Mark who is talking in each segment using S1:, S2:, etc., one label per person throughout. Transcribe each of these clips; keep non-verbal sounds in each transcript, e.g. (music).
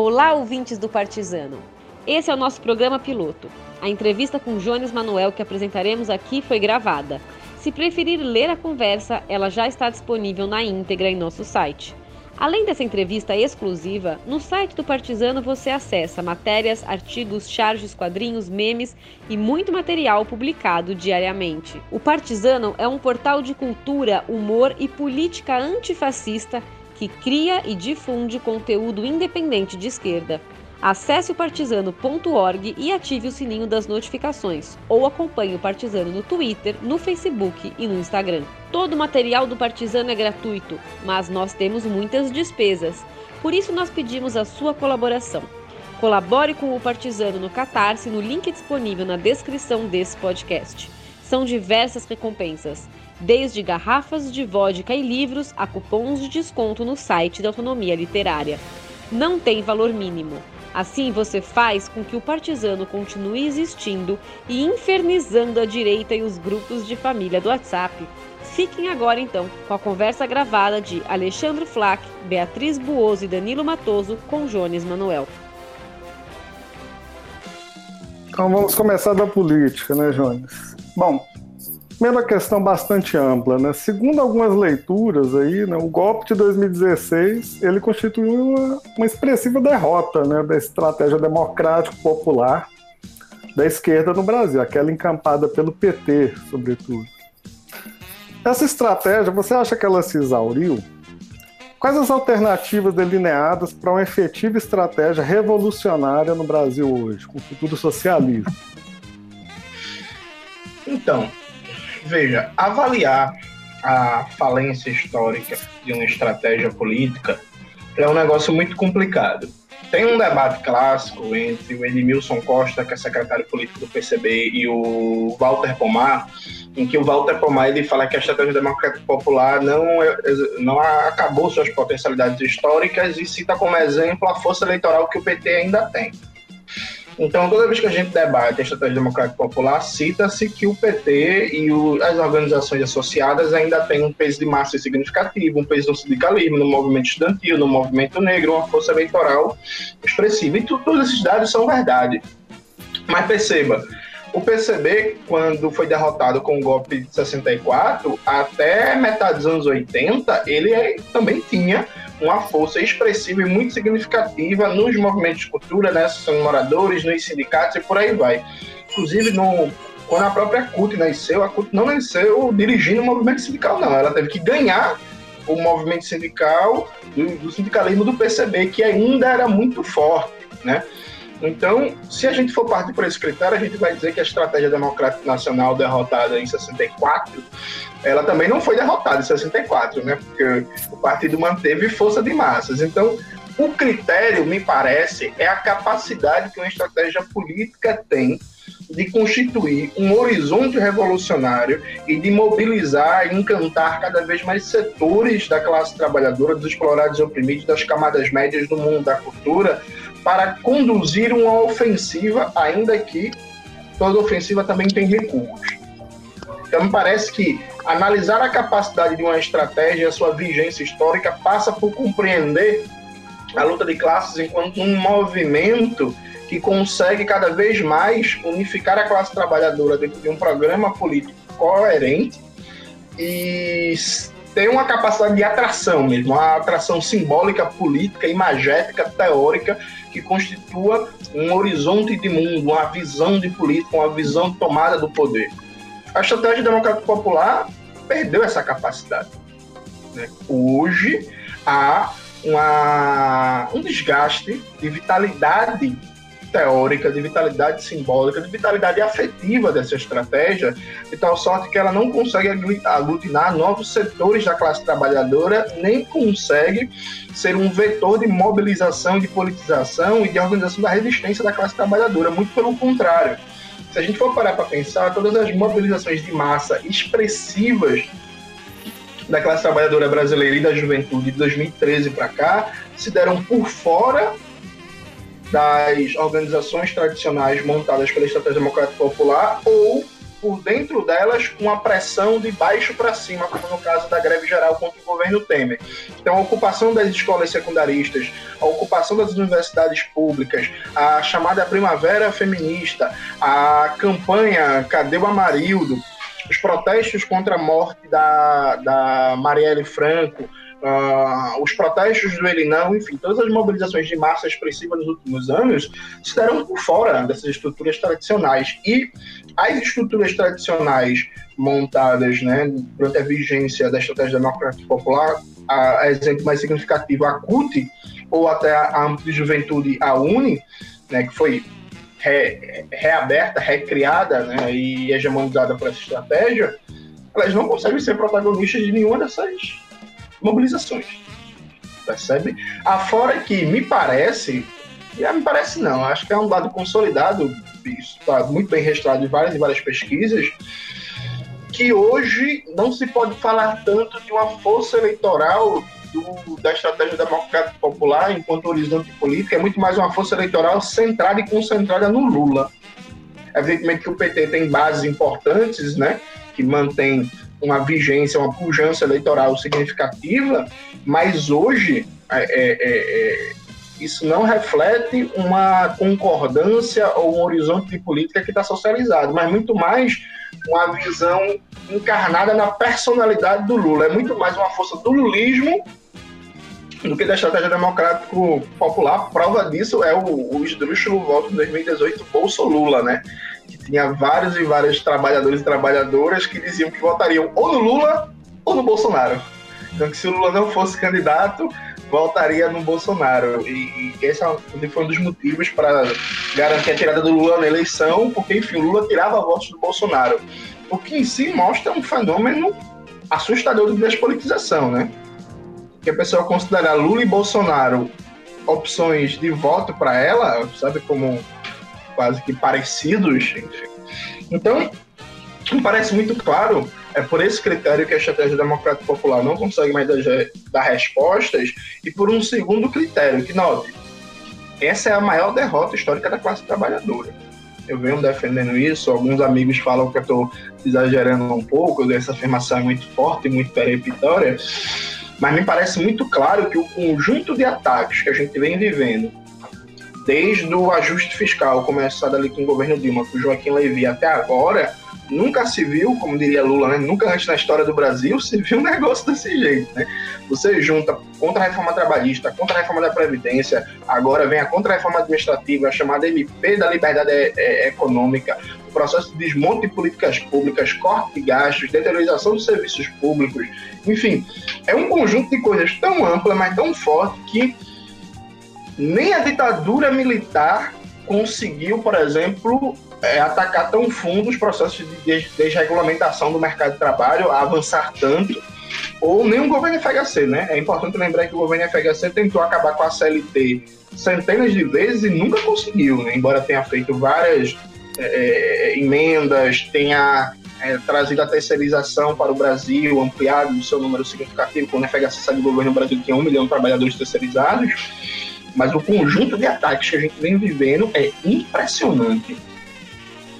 S1: Olá, ouvintes do Partizano. Esse é o nosso programa piloto. A entrevista com Jones Manuel que apresentaremos aqui foi gravada. Se preferir ler a conversa, ela já está disponível na íntegra em nosso site. Além dessa entrevista exclusiva, no site do Partizano você acessa matérias, artigos, charges, quadrinhos, memes e muito material publicado diariamente. O Partizano é um portal de cultura, humor e política antifascista que cria e difunde conteúdo independente de esquerda. Acesse o partizano.org e ative o sininho das notificações, ou acompanhe o Partizano no Twitter, no Facebook e no Instagram. Todo o material do Partizano é gratuito, mas nós temos muitas despesas. Por isso nós pedimos a sua colaboração. Colabore com o Partizano no Catarse no link disponível na descrição desse podcast. São diversas recompensas desde garrafas de vodka e livros a cupons de desconto no site da Autonomia Literária. Não tem valor mínimo. Assim você faz com que o partizano continue existindo e infernizando a direita e os grupos de família do WhatsApp. Fiquem agora então com a conversa gravada de Alexandre Flack, Beatriz Buoso e Danilo Matoso com Jones Manuel.
S2: Então vamos começar da política, né, Jones? Bom, Primeira questão bastante ampla, né? Segundo algumas leituras aí, né, o golpe de 2016 ele constituiu uma, uma expressiva derrota, né, da estratégia democrático popular da esquerda no Brasil, aquela encampada pelo PT, sobretudo. Essa estratégia, você acha que ela se exauriu? Quais as alternativas delineadas para uma efetiva estratégia revolucionária no Brasil hoje, com o futuro socialismo?
S3: Então, veja, avaliar a falência histórica de uma estratégia política é um negócio muito complicado. Tem um debate clássico entre o Edmilson Costa, que é secretário político do PCB, e o Walter Pomar, em que o Walter Pomar ele fala que a estratégia democrática popular não, é, não acabou suas potencialidades históricas e cita como exemplo a força eleitoral que o PT ainda tem. Então, toda vez que a gente debate a estratégia democrática popular, cita-se que o PT e o, as organizações associadas ainda têm um peso de massa significativo, um peso no sindicalismo, no movimento estudantil, no movimento negro, uma força eleitoral expressiva. E todos esses dados são verdade. Mas perceba, o PCB, quando foi derrotado com o golpe de 64, até metade dos anos 80, ele também tinha uma força expressiva e muito significativa nos movimentos de cultura, né, são moradores, nos sindicatos e por aí vai. Inclusive, no, quando a própria CUT nasceu, a CUT não nasceu dirigindo o movimento sindical, não. Ela teve que ganhar o movimento sindical do, do sindicalismo do PCB, que ainda era muito forte, né? Então, se a gente for partir por esse critério, a gente vai dizer que a estratégia democrática nacional derrotada em 64, ela também não foi derrotada em 64, né? Porque o partido manteve força de massas. Então, o critério, me parece, é a capacidade que uma estratégia política tem de constituir um horizonte revolucionário e de mobilizar e encantar cada vez mais setores da classe trabalhadora, dos explorados e oprimidos, das camadas médias do mundo da cultura, para conduzir uma ofensiva, ainda que toda ofensiva também tem recursos. Então, me parece que analisar a capacidade de uma estratégia, a sua vigência histórica, passa por compreender a luta de classes enquanto um movimento que consegue cada vez mais unificar a classe trabalhadora dentro de um programa político coerente e ter uma capacidade de atração mesmo, uma atração simbólica, política, imagética, teórica que constitua um horizonte de mundo, uma visão de política, uma visão tomada do poder. A estratégia democrática popular perdeu essa capacidade. Né? Hoje há uma, um desgaste de vitalidade teórica, de vitalidade simbólica, de vitalidade afetiva dessa estratégia, de tal sorte que ela não consegue aglutinar novos setores da classe trabalhadora, nem consegue ser um vetor de mobilização, de politização e de organização da resistência da classe trabalhadora. Muito pelo contrário. Se a gente for parar para pensar, todas as mobilizações de massa expressivas da classe trabalhadora brasileira e da juventude de 2013 para cá se deram por fora das organizações tradicionais montadas pela Estratégia Democrática Popular ou por dentro delas uma pressão de baixo para cima, como no caso da greve geral contra o governo Temer. Então, a ocupação das escolas secundaristas, a ocupação das universidades públicas, a chamada Primavera Feminista, a campanha Cadê o Amarildo, os protestos contra a morte da, da Marielle Franco, uh, os protestos do Elinão, enfim, todas as mobilizações de massa expressiva nos últimos anos se deram por fora dessas estruturas tradicionais. E as estruturas tradicionais montadas né, durante a vigência da estratégia democrática popular, a, a exemplo mais significativo, a CUT, ou até a Ampla Juventude, a UNE, né, que foi re, reaberta, recriada né, e hegemonizada por essa estratégia, elas não conseguem ser protagonistas de nenhuma dessas mobilizações. Percebe? Afora que me parece, e me parece não, acho que é um dado consolidado, isso está muito bem registrado em várias e várias pesquisas, que hoje não se pode falar tanto de uma força eleitoral do, da estratégia democrática popular enquanto horizonte político, é muito mais uma força eleitoral centrada e concentrada no Lula. Evidentemente que o PT tem bases importantes, né, que mantém uma vigência, uma pujança eleitoral significativa, mas hoje é, é, é, isso não reflete uma concordância ou um horizonte de política que está socializado, mas muito mais uma visão encarnada na personalidade do Lula. É muito mais uma força do lulismo do que da estratégia democrático popular. Prova disso é o, o esdrúxulo voto de 2018 Bolso Lula, né? Que tinha vários e vários trabalhadores e trabalhadoras que diziam que votariam ou no Lula ou no Bolsonaro. Então, que se o Lula não fosse candidato, voltaria no Bolsonaro. E, e esse é foi um dos motivos para garantir a tirada do Lula na eleição, porque, enfim, o Lula tirava votos do Bolsonaro. O que em si mostra um fenômeno assustador de despolitização, né? Que a pessoa considerar Lula e Bolsonaro opções de voto para ela, sabe, como quase que parecidos. Enfim. Então, me parece muito claro, é por esse critério que a estratégia democrática popular não consegue mais dar, respostas, e por um segundo critério, que note, essa é a maior derrota histórica da classe trabalhadora. Eu venho defendendo isso, alguns amigos falam que eu estou exagerando um pouco, essa afirmação é muito forte, muito peremptória, mas me parece muito claro que o conjunto de ataques que a gente vem vivendo, desde o ajuste fiscal começado ali com o governo Dilma, com o Joaquim Levy até agora, nunca se viu, como diria Lula, né? nunca antes na história do Brasil se viu um negócio desse jeito. Né? Você junta contra a reforma trabalhista, contra a reforma da Previdência, agora vem a contra-reforma administrativa, a chamada MP da Liberdade Econômica, o processo de desmonte de políticas públicas, corte de gastos, deteriorização dos serviços públicos, enfim, é um conjunto de coisas tão ampla, mas tão forte que nem a ditadura militar conseguiu, por exemplo, é, atacar tão fundo os processos de desregulamentação do mercado de trabalho, avançar tanto, ou nem o governo FHC, né? É importante lembrar que o governo FHC tentou acabar com a CLT centenas de vezes e nunca conseguiu, né? embora tenha feito várias é, é, emendas, tenha é, trazido a terceirização para o Brasil, ampliado o seu número significativo, quando o FHC saiu do governo, o Brasil tinha um milhão de trabalhadores terceirizados, mas o conjunto de ataques que a gente vem vivendo é impressionante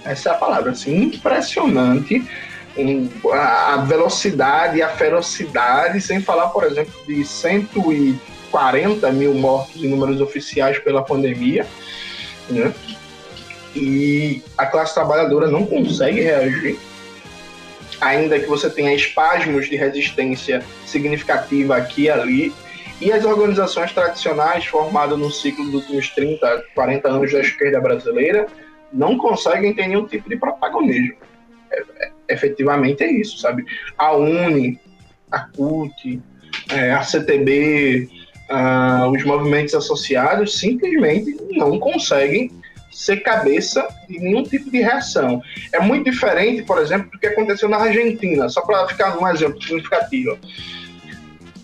S3: essa é a palavra, assim, impressionante a velocidade a ferocidade, sem falar, por exemplo, de 140 mil mortos em números oficiais pela pandemia, né? E a classe trabalhadora não consegue reagir, ainda que você tenha espasmos de resistência significativa aqui e ali, e as organizações tradicionais formadas no ciclo dos últimos 30, 40 anos da esquerda brasileira não conseguem ter nenhum tipo de protagonismo. É, é, efetivamente é isso, sabe? A UNE, a CUT, é, a CTB, os movimentos associados simplesmente não conseguem ser cabeça de nenhum tipo de reação. É muito diferente, por exemplo, do que aconteceu na Argentina, só para ficar um exemplo significativo.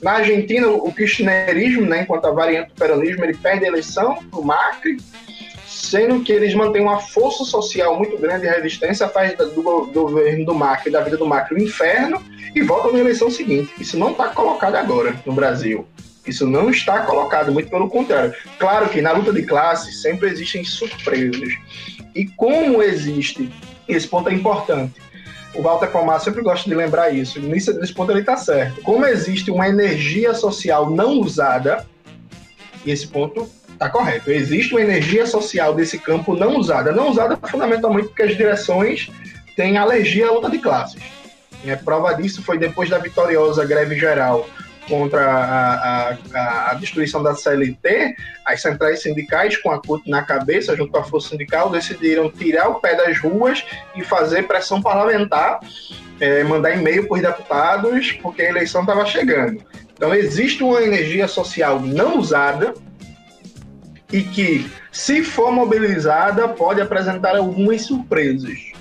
S3: Na Argentina, o kirchnerismo, né, enquanto a variante do peronismo, ele perde a eleição o Macri, sendo que eles mantêm uma força social muito grande e resistência, faz do, do governo do Macri, da vida do Macri, o inferno e volta na eleição seguinte. Isso não está colocado agora no Brasil. Isso não está colocado, muito pelo contrário. Claro que na luta de classe sempre existem surpresas. E como existe esse ponto é importante. O Walter Pomar sempre gosta de lembrar isso. Nesse, nesse ponto ele está certo. Como existe uma energia social não usada, e esse ponto está correto. Existe uma energia social desse campo não usada. Não usada fundamentalmente porque as direções têm alergia à luta de classes. É, prova disso foi depois da vitoriosa greve geral contra a, a, a, destruição da CLT, as centrais sindicais, com a CUT na cabeça, junto com a Força Sindical, decidiram tirar o pé das ruas e fazer pressão parlamentar, é, mandar e-mail para os deputados, porque a eleição estava chegando. Então, existe uma energia social não usada e que, se for mobilizada, pode apresentar algumas surpresas.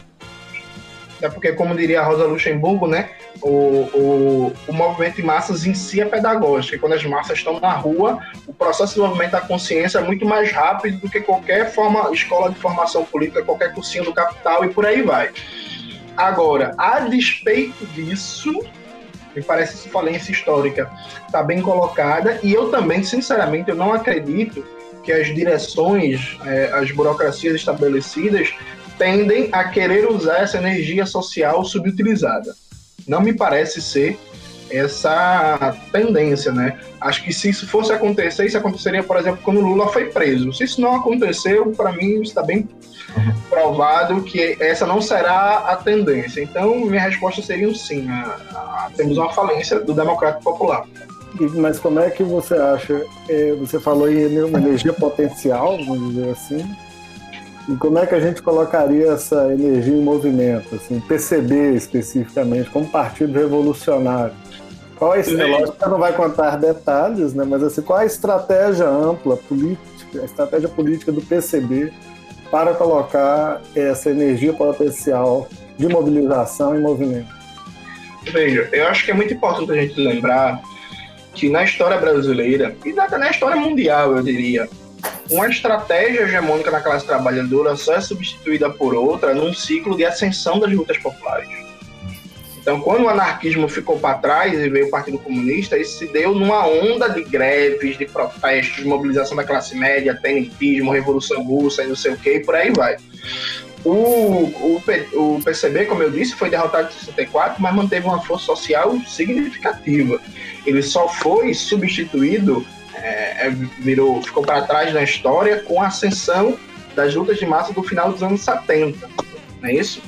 S3: É porque, como diria a Rosa Luxemburgo, né, o, o, o movimento de massas em si é pedagógico. E quando as massas estão na rua, o processo de movimento da consciência é muito mais rápido do que qualquer forma, escola de formação política, qualquer cursinho do capital e por aí vai. Agora, a despeito disso, me parece essa falência histórica está bem colocada e eu também, sinceramente, eu não acredito que as direções, é, as burocracias estabelecidas tendem a querer usar essa energia social subutilizada. Não me parece ser essa tendência, né? Acho que se isso fosse acontecer, isso aconteceria, por exemplo, quando Lula foi preso. Se isso não aconteceu, para mim está bem uhum. provado que essa não será a tendência. Então, minha resposta seria um sim. A, a, temos uma falência do democrático popular.
S2: Mas como é que você acha? É, você falou em uma energia potencial, vamos dizer assim. E como é que a gente colocaria essa energia em movimento, assim, PCB especificamente, como partido revolucionário? Qual lógico que não vai contar detalhes, né? Mas assim, qual a estratégia ampla política, a estratégia política do PCB para colocar essa energia potencial de mobilização em movimento?
S3: Veja, eu acho que é muito importante a gente lembrar que na história brasileira, e até na história mundial, eu diria, uma estratégia hegemônica na classe trabalhadora só é substituída por outra num ciclo de ascensão das lutas populares. Então, quando o anarquismo ficou para trás e veio o Partido Comunista, isso se deu numa onda de greves, de protestos, mobilização da classe média, tenentismo, Revolução Russa e não sei o que, e por aí vai. O, o, o PCB, como eu disse, foi derrotado em 64, mas manteve uma força social significativa. Ele só foi substituído, é, é virou, ficou para trás na história com a ascensão das lutas de massa do final dos anos 70, não é isso?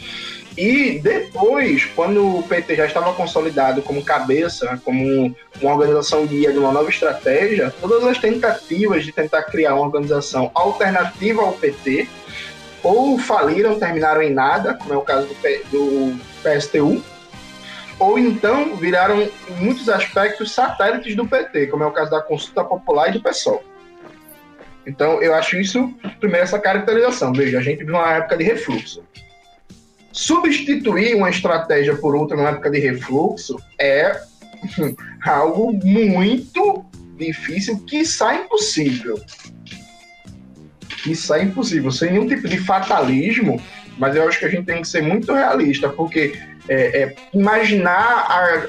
S3: E depois, quando o PT já estava consolidado como cabeça, como uma organização guia de uma nova estratégia, todas as tentativas de tentar criar uma organização alternativa ao PT ou faliram, terminaram em nada, como é o caso do, do PSTU, ou então viraram, em muitos aspectos, satélites do PT, como é o caso da Consulta Popular e do PSOL. Então, eu acho isso, primeiro, essa caracterização. Veja, a gente viu uma época de refluxo. Substituir uma estratégia por outra na época de refluxo é (laughs) algo muito difícil, sai impossível. É impossível, sem nenhum tipo de fatalismo, mas eu acho que a gente tem que ser muito realista, porque é, é, imaginar a,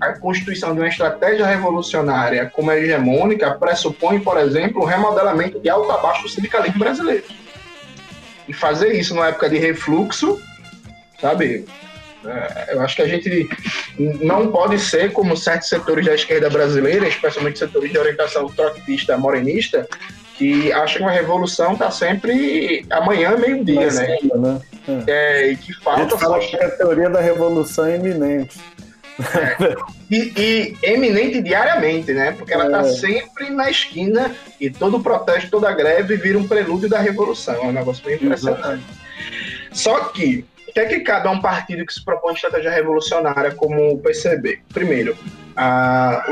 S3: a constituição de uma estratégia revolucionária como hegemônica pressupõe, por exemplo, o remodelamento de alto a baixo do sindicalismo brasileiro. E fazer isso numa época de refluxo, sabe? É, eu acho que a gente não pode ser como certos setores da esquerda brasileira, especialmente setores de orientação trotskista, morenista, que acham que a revolução está sempre amanhã, meio-dia, né? né? É. e que falta.
S2: Fala que a teoria da revolução é iminente.
S3: É. E, e, eminente diariamente, né? Porque ela está é. sempre na esquina e todo protesto, toda greve vira um prelúdio da revolução. É um negócio bem impressionante. Só que, o que é que cabe a um partido que se propõe estratégia revolucionária como o PCB? Primeiro,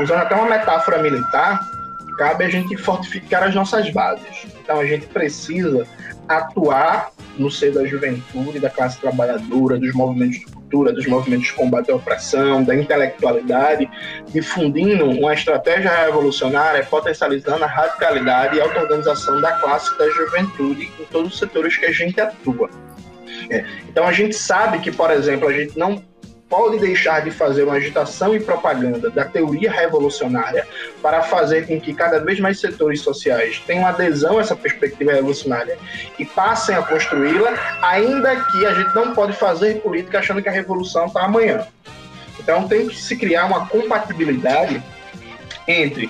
S3: usando até uma metáfora militar, cabe a gente fortificar as nossas bases. Então a gente precisa atuar no seio da juventude, da classe trabalhadora, dos movimentos de cultura, dos movimentos de combate à opressão, da intelectualidade, difundindo uma estratégia revolucionária, potencializando a radicalidade e a auto-organização da classe da juventude em todos os setores que a gente atua. É. Então a gente sabe que, por exemplo, a gente não pode deixar de fazer uma agitação e propaganda da teoria revolucionária para fazer com que cada vez mais setores sociais tenham adesão a essa perspectiva revolucionária e passem a construí-la, ainda que a gente não pode fazer política achando que a revolução está amanhã. Então tem que se criar uma compatibilidade entre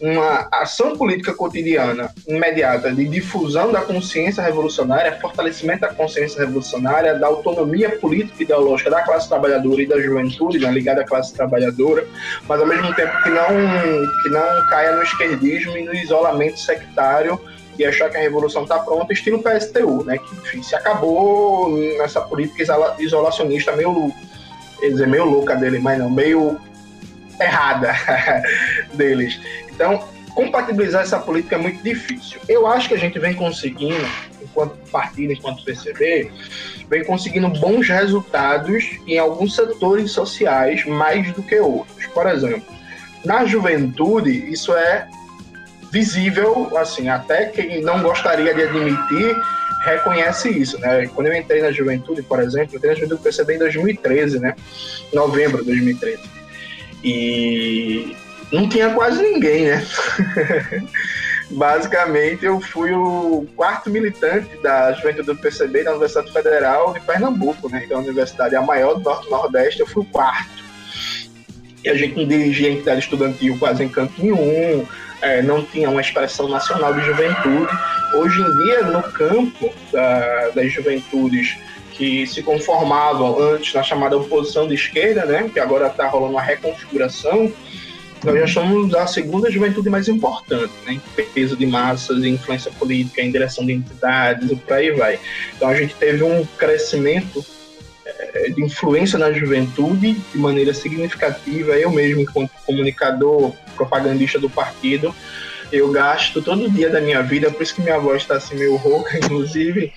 S3: uma ação política cotidiana imediata de difusão da consciência revolucionária, fortalecimento da consciência revolucionária, da autonomia política e ideológica da classe trabalhadora e da juventude, né, ligada à classe trabalhadora, mas ao mesmo tempo que não, que não caia no esquerdismo e no isolamento sectário e achar que a revolução está pronta, estilo PSTU, né, que enfim, se acabou nessa política isolacionista meio, dizer, meio louca dele, mas não, meio errada (laughs) deles. Então, compatibilizar essa política é muito difícil. Eu acho que a gente vem conseguindo, enquanto partido, enquanto PCB, vem conseguindo bons resultados em alguns setores sociais mais do que outros. Por exemplo, na juventude, isso é visível, assim, até quem não gostaria de admitir reconhece isso, né? Quando eu entrei na juventude, por exemplo, eu entrei na juventude do PCB em 2013, né? Novembro de 2013. E não tinha quase ninguém, né? (laughs) Basicamente, eu fui o quarto militante da juventude do PCB da Universidade Federal de Pernambuco, né? Que é a universidade a maior do Norte-Nordeste, eu fui o quarto. E a gente não dirigia entidade estudantil quase em canto nenhum, é, não tinha uma expressão nacional de juventude. Hoje em dia, no campo da, das juventudes que se conformavam antes na chamada oposição de esquerda, né, que agora está rolando uma reconfiguração, nós já somos a segunda juventude mais importante, né, em peso de massas, em influência política, em direção de entidades e por aí vai. Então a gente teve um crescimento é, de influência na juventude de maneira significativa. Eu mesmo, enquanto comunicador, propagandista do partido, eu gasto todo dia da minha vida, por isso que minha voz está assim meio rouca, (laughs) inclusive,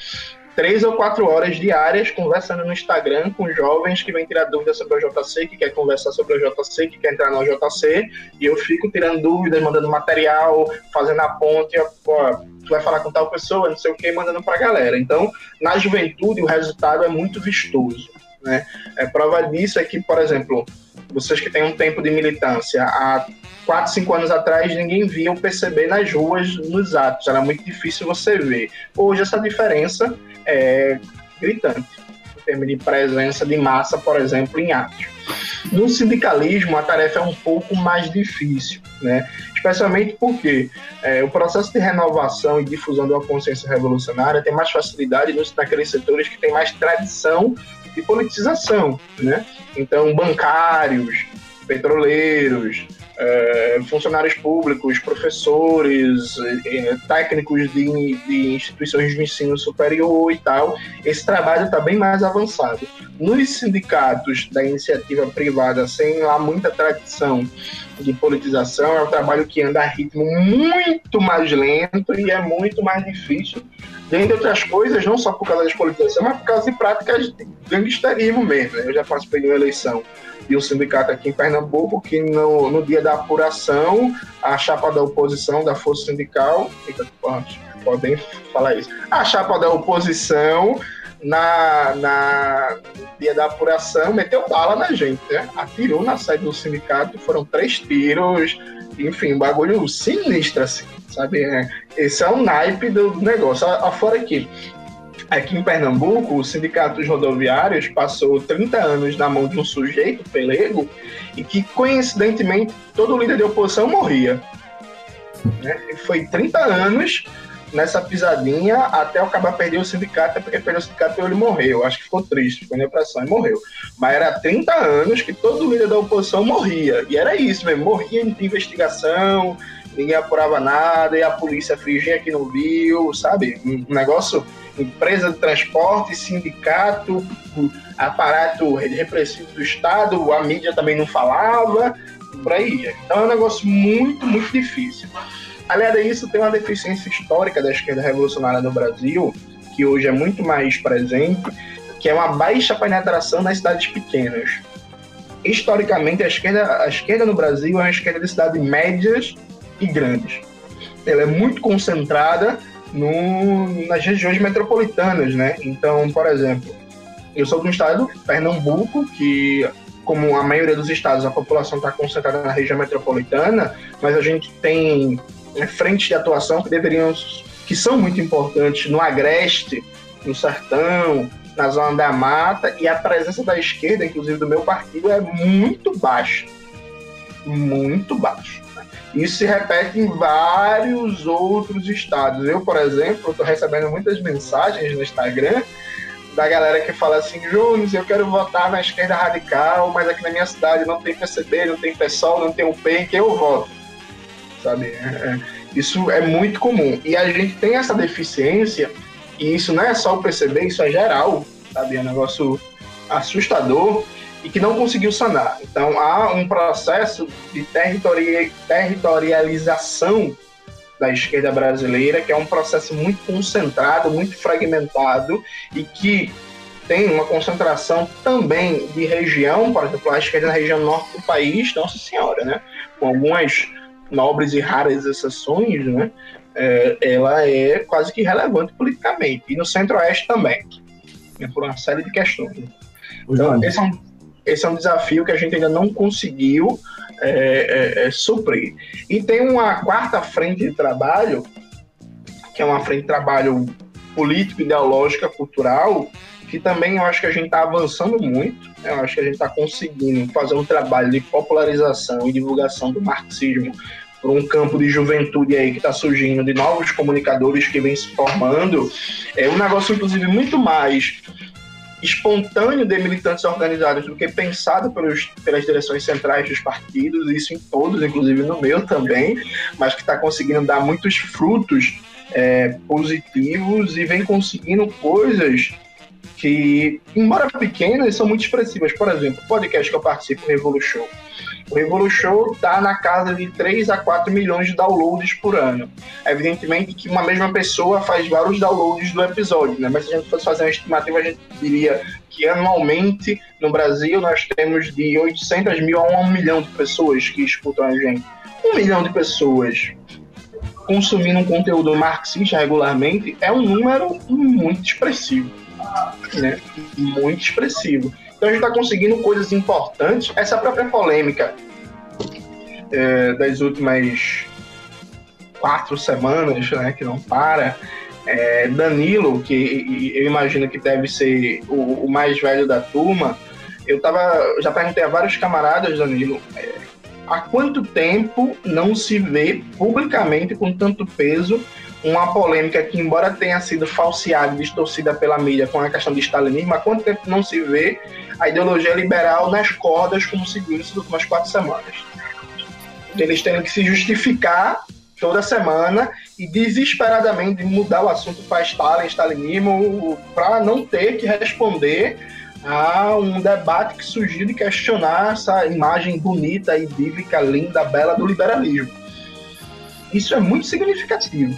S3: três ou quatro horas diárias conversando no Instagram com jovens que vêm tirar dúvidas sobre a JC, que quer conversar sobre a JC, que quer entrar na JC, e eu fico tirando dúvidas, mandando material, fazendo a ponte, pô, tu vai falar com tal pessoa, não sei o que, mandando pra galera. Então, na juventude, o resultado é muito vistoso. Né? É, prova disso é que, por exemplo, vocês que têm um tempo de militância, há 4, 5 anos atrás ninguém via o PCB nas ruas, nos atos, era muito difícil você ver. Hoje essa diferença é gritante, em termos de presença de massa, por exemplo, em atos. No sindicalismo, a tarefa é um pouco mais difícil, né? especialmente porque é, o processo de renovação e difusão de uma consciência revolucionária tem mais facilidade nos, naqueles setores que têm mais tradição de politização. Né? Então, bancários, petroleiros, é, funcionários públicos, professores, é, técnicos de, de, instituições de ensino superior e tal, esse trabalho está bem mais avançado. Nos sindicatos da iniciativa privada, sem lá muita tradição de politização, é um trabalho que anda a ritmo muito mais lento e é muito mais difícil, dentre outras coisas, não só por causa da politização, mas por causa de práticas de gangsterismo mesmo. Né? Eu já participei de uma eleição e o sindicato aqui em Pernambuco, que no, no dia da apuração, a chapa da oposição da Força Sindical, podem falar isso, a chapa da oposição na, na dia da apuração meteu bala na gente, né? Atirou na sede do sindicato, foram três tiros, enfim, um bagulho sinistro, assim, sabe? É, esse é o naipe do negócio. Afora que Aqui em Pernambuco, o Sindicato dos Rodoviários passou 30 anos na mão de um sujeito pelego e que, coincidentemente, todo líder de oposição morria. Né? Foi 30 anos nessa pisadinha até o acabar perder o sindicato, porque perdeu o sindicato e ele morreu. Acho que ficou triste, ficou em depressão e morreu. Mas era 30 anos que todo líder da oposição morria. E era isso mesmo, morria de investigação, ninguém apurava nada, e a polícia fingia que não viu, sabe? Um negócio empresa de transporte, sindicato, aparato repressivo do Estado, a mídia também não falava, por aí. Então é um negócio muito, muito difícil. Aliás isso, tem uma deficiência histórica da esquerda revolucionária no Brasil, que hoje é muito mais presente, que é uma baixa penetração nas cidades pequenas. Historicamente, a esquerda, a esquerda no Brasil é uma esquerda de cidades médias e grandes. Ela é muito concentrada no, nas regiões metropolitanas, né? Então, por exemplo, Eu sou do estado Pernambuco, que como a maioria dos estados, a população está concentrada na região metropolitana, mas a gente tem né, frentes de atuação que deveriam, que são muito importantes no agreste, no sertão, na zona da mata, e a presença da esquerda, inclusive do meu partido, é muito baixa. Muito baixa. Isso se repete em vários outros estados. Eu, por exemplo, estou recebendo muitas mensagens no Instagram da galera que fala assim, Júnior, eu quero votar na esquerda radical, mas aqui na minha cidade não tem PCB, não tem PSOL, não tem UP, em que eu voto? Sabe? É, é, isso é muito comum. E a gente tem essa deficiência, e isso não é só o PCB, isso é geral, sabe? É um negócio assustador e que não conseguiu sanar. Então há um processo de territorialização da esquerda brasileira, que é um processo muito concentrado, muito fragmentado e que tem uma concentração também de região, por exemplo, a esquerda na região norte do país, Nossa Senhora, né? Com algumas nobres e raras exceções, né? É, ela é quase que relevante politicamente. E no centro-oeste também, né? por uma série de questões. Então, esse é, um, esse é um desafio que a gente ainda não conseguiu é, é, é, suprir. E tem uma quarta frente de trabalho, que é uma frente de trabalho político, ideológica, cultural, que também eu acho que a gente está avançando muito. Né? Eu acho que a gente está conseguindo fazer um trabalho de popularização e divulgação do marxismo por um campo de juventude aí que está surgindo, de novos comunicadores que vem se formando. É um negócio, inclusive, muito mais espontâneo de militantes organizados do que pensado pelos, pelas direções centrais dos partidos, isso em todos, inclusive no meu também, mas que está conseguindo dar muitos frutos é, positivos e vem conseguindo coisas que, embora pequenas, são muito expressivas. Por exemplo, o podcast que eu participo, o Revolution. O Revolution está na casa de 3 a 4 milhões de downloads por ano. Evidentemente que uma mesma pessoa faz vários downloads do episódio, né? mas se a gente fosse fazer uma estimativa, a gente diria que anualmente no Brasil nós temos de 800 mil a 1 milhão de pessoas que escutam a gente. Um milhão de pessoas consumindo um conteúdo marxista regularmente é um número muito expressivo. Né? Muito expressivo. Então a gente está conseguindo coisas importantes. Essa própria polêmica é, das últimas quatro semanas, né, que não para. É, Danilo, que eu imagino que deve ser o, o, mais velho da turma, eu tava, já perguntei a vários camaradas, Danilo, é, há quanto tempo não se vê publicamente com tanto peso uma polêmica que, embora tenha sido falseada e distorcida pela mídia com a questão de stalinismo, há quanto tempo não se vê a ideologia liberal nas cordas, como se viu nessas últimas quatro semanas? Eles tendo que se justificar toda semana e desesperadamente mudar o assunto para Stalin, stalinismo, para não ter que responder a um debate que surgiu de questionar essa imagem bonita e bíblica, linda, bela do liberalismo. Isso é muito significativo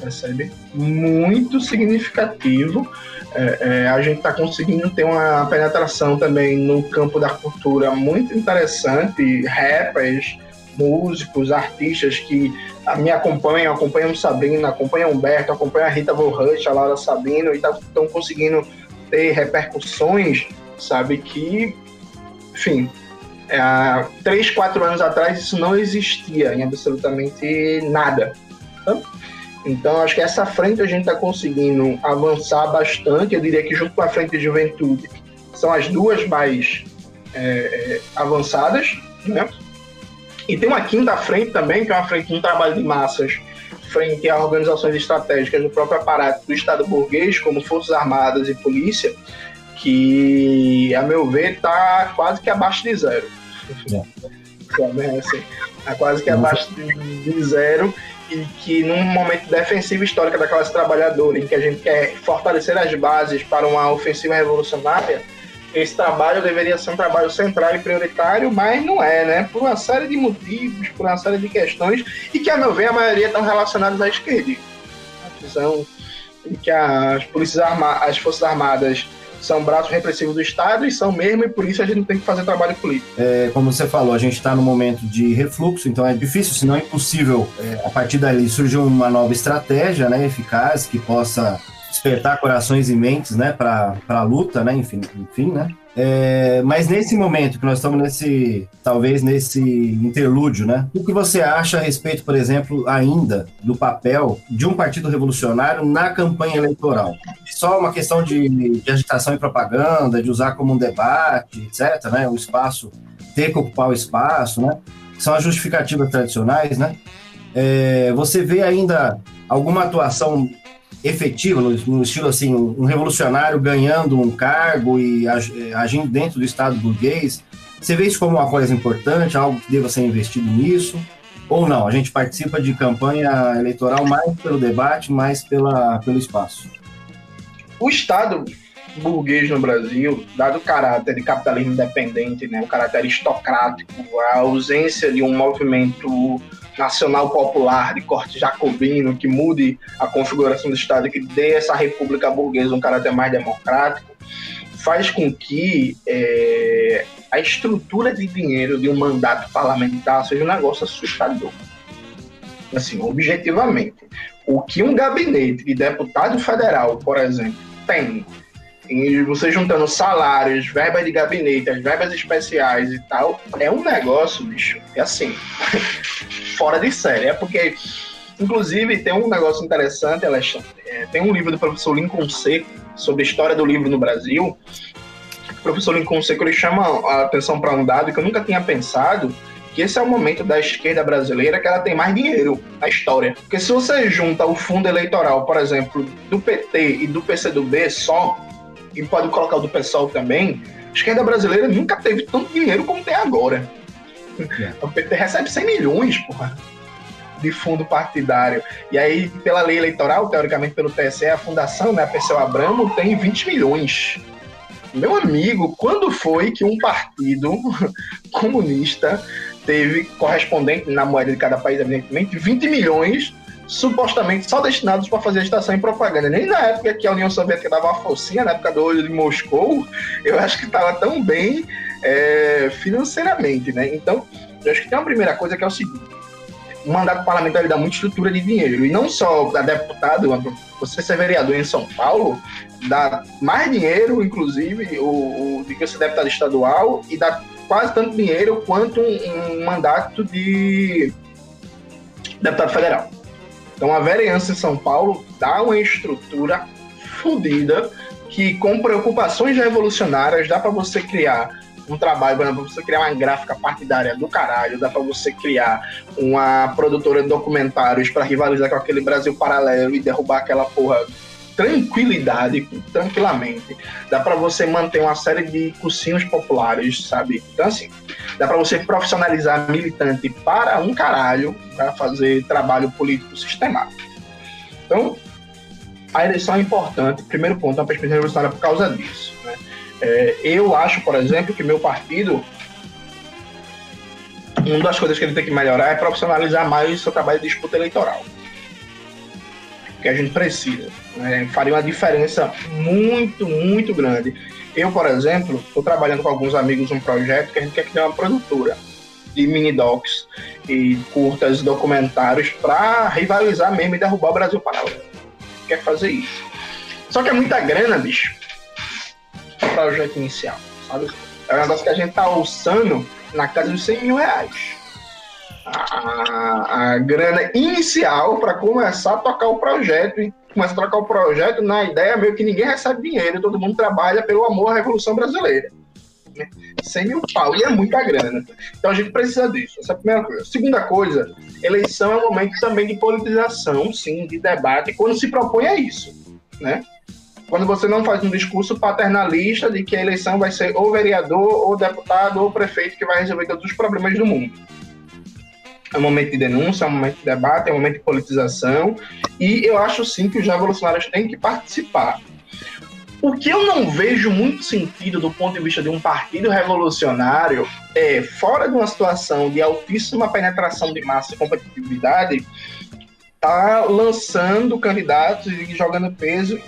S3: percebe? Muito significativo. É, é, a gente está conseguindo ter uma penetração também no campo da cultura muito interessante, rappers, músicos, artistas que me acompanham, acompanham Sabrina, acompanham Humberto, acompanham a Rita Von a Laura Sabino, e estão tá, conseguindo ter repercussões, sabe, que, enfim, é, há três, quatro anos atrás isso não existia em absolutamente nada. Então, então, acho que essa frente a gente está conseguindo avançar bastante. Eu diria que, junto com a frente de juventude, são as duas mais é, é, avançadas. Né? E tem uma quinta frente também, que é uma frente de um trabalho de massas, frente a organizações estratégicas do próprio aparato do Estado burguês, como Forças Armadas e Polícia, que, a meu ver, está quase que abaixo de zero. É. Assim, tá quase que abaixo de zero e que num momento defensivo histórico da classe trabalhadora, em que a gente quer fortalecer as bases para uma ofensiva revolucionária, esse trabalho deveria ser um trabalho central e prioritário, mas não é, né? Por uma série de motivos, por uma série de questões, e que, a meu ver, a maioria estão relacionadas à esquerda. A visão de que as polícias armadas, as forças armadas são braços repressivos do Estado e são mesmo, e por isso a gente tem que fazer trabalho político.
S4: É, como você falou, a gente está no momento de refluxo, então é difícil, se não é impossível, é, a partir dali surgir uma nova estratégia né, eficaz que possa despertar corações e mentes, né, para a luta, né, enfim, enfim, né. É, mas nesse momento que nós estamos nesse, talvez nesse interlúdio, né? O que você acha a respeito, por exemplo, ainda do papel de um partido revolucionário na campanha eleitoral? Só uma questão de, de agitação e propaganda, de usar como um debate, etc. Né? O espaço ter que ocupar o espaço, né? São as justificativas tradicionais, né? É, você vê ainda alguma atuação efetiva, no, estilo assim, um revolucionário ganhando um cargo e eh, agindo dentro do Estado burguês. Você vê isso como uma coisa importante, algo que deva ser investido nisso? Ou não? A gente participa de campanha eleitoral mais pelo debate, mais pela, pelo espaço?
S3: O Estado burguês no Brasil, dado o caráter de capitalismo independente, né, o caráter aristocrático, a ausência de um movimento nacional popular de corte jacobino que mude a configuração do Estado, que dê essa república burguesa um caráter mais democrático, faz com que é, a estrutura de dinheiro de um mandato parlamentar seja um negócio assustador. Assim, objetivamente, o que um gabinete de deputado federal, por exemplo, tem e você juntando salários, verbas de gabinete, as verbas especiais e tal, é um negócio, bicho, é assim, (laughs) fora de série. É porque, inclusive, tem um negócio interessante, Alexandre. É, tem um livro do professor Lincoln Seco sobre a história do livro no Brasil. O professor Lincoln Seco ele chama a atenção para um dado que eu nunca tinha pensado, que esse é o momento da esquerda brasileira que ela tem mais dinheiro na história. Porque se você junta o fundo eleitoral, por exemplo, do PT e do PCdoB só, e pode colocar o do PSOL também, a esquerda brasileira nunca teve tanto dinheiro como tem agora. É. (laughs) O PT recebe 100 milhões, porra, de fundo partidário. E aí, pela lei eleitoral, teoricamente pelo TSE, a fundação, né, a Perseu Abramo, tem 20 milhões. Meu amigo, quando foi que um partido (laughs) comunista teve correspondente na moeda de cada país, evidentemente, 20 milhões supostamente só destinados para fazer estação e propaganda. Nem na época que a União Soviética dava uma focinha, na época do olho de Moscou, eu acho que estava tão bem é, financeiramente, né? Então, eu acho que tem uma primeira coisa que é o seguinte: o mandato parlamentar ele dá muita estrutura de dinheiro, e não só da deputado, você ser vereador em São Paulo, dá mais dinheiro, inclusive, o, o de que ser deputado estadual, e dá quase tanto dinheiro quanto um, um mandato de deputado federal. Então a vereança em São Paulo dá uma estrutura fodida que com preocupações revolucionárias dá para você criar um trabalho, dá para você criar uma gráfica partidária do caralho, dá para você criar uma produtora de documentários para rivalizar com aquele Brasil paralelo e derrubar aquela porra tranquilidade, tranquilamente. Dá para você manter uma série de cursinhos populares, sabe? Então, assim, dá para você profissionalizar militante para um caralho, para fazer trabalho político sistemático. Então, a eleição é importante, primeiro ponto, uma perspectiva revolucionária por causa disso. Né? É, eu acho, por exemplo, que meu partido uma das coisas que ele tem que melhorar é profissionalizar mais o seu trabalho de disputa eleitoral que a gente precisa. Né? Faria uma diferença muito, muito grande. Eu, por exemplo, estou trabalhando com alguns amigos um projeto que a gente quer criar uma produtora de mini docs e curtas documentários para rivalizar mesmo e derrubar o Brasil paralelo. Quer fazer isso. Só que é muita grana, bicho. O projeto inicial, sabe? É um negócio que a gente tá alçando na casa dos 100 mil reais a, grana inicial para começar a tocar o projeto e começar a tocar o projeto na ideia meio que ninguém recebe dinheiro, todo mundo trabalha pelo amor à Revolução Brasileira. Né? 100 mil pau, e é muita grana. Então a gente precisa disso. Essa é a primeira coisa. Segunda coisa, eleição é um momento também de politização, sim, de debate, quando se propõe a isso. Né? Quando você não faz um discurso paternalista de que a eleição vai ser ou vereador, ou deputado, ou prefeito que vai resolver todos os problemas do mundo é um momento de denúncia, é um momento de debate, é um momento de politização, e eu acho sim que os revolucionários têm que participar. O que eu não vejo muito sentido do ponto de vista de um partido revolucionário é, fora de uma situação de altíssima penetração de massa e competitividade, tá lançando candidatos e jogando peso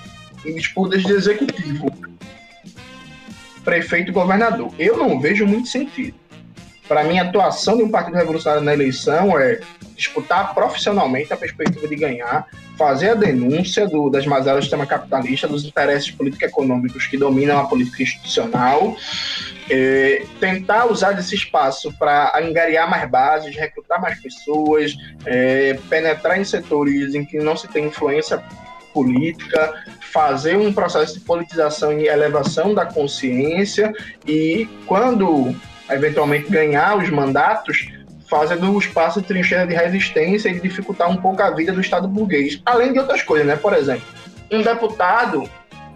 S3: em disputas de executivo, prefeito e governador. Eu não vejo muito sentido. Para mim, a atuação de um partido revolucionário na eleição é disputar profissionalmente a perspectiva de ganhar, fazer a denúncia do, das mazelas do sistema capitalista, dos interesses político-econômicos que dominam a política institucional, é, tentar usar desse espaço para angariar mais bases, recrutar mais pessoas, é, penetrar em setores em que não se tem influência política, fazer um processo de politização e elevação da consciência e quando eventualmente ganhar os mandatos, fazendo o espaço de trincheira de resistência e dificultar um pouco a vida do Estado burguês. Além de outras coisas, né? Por exemplo, um deputado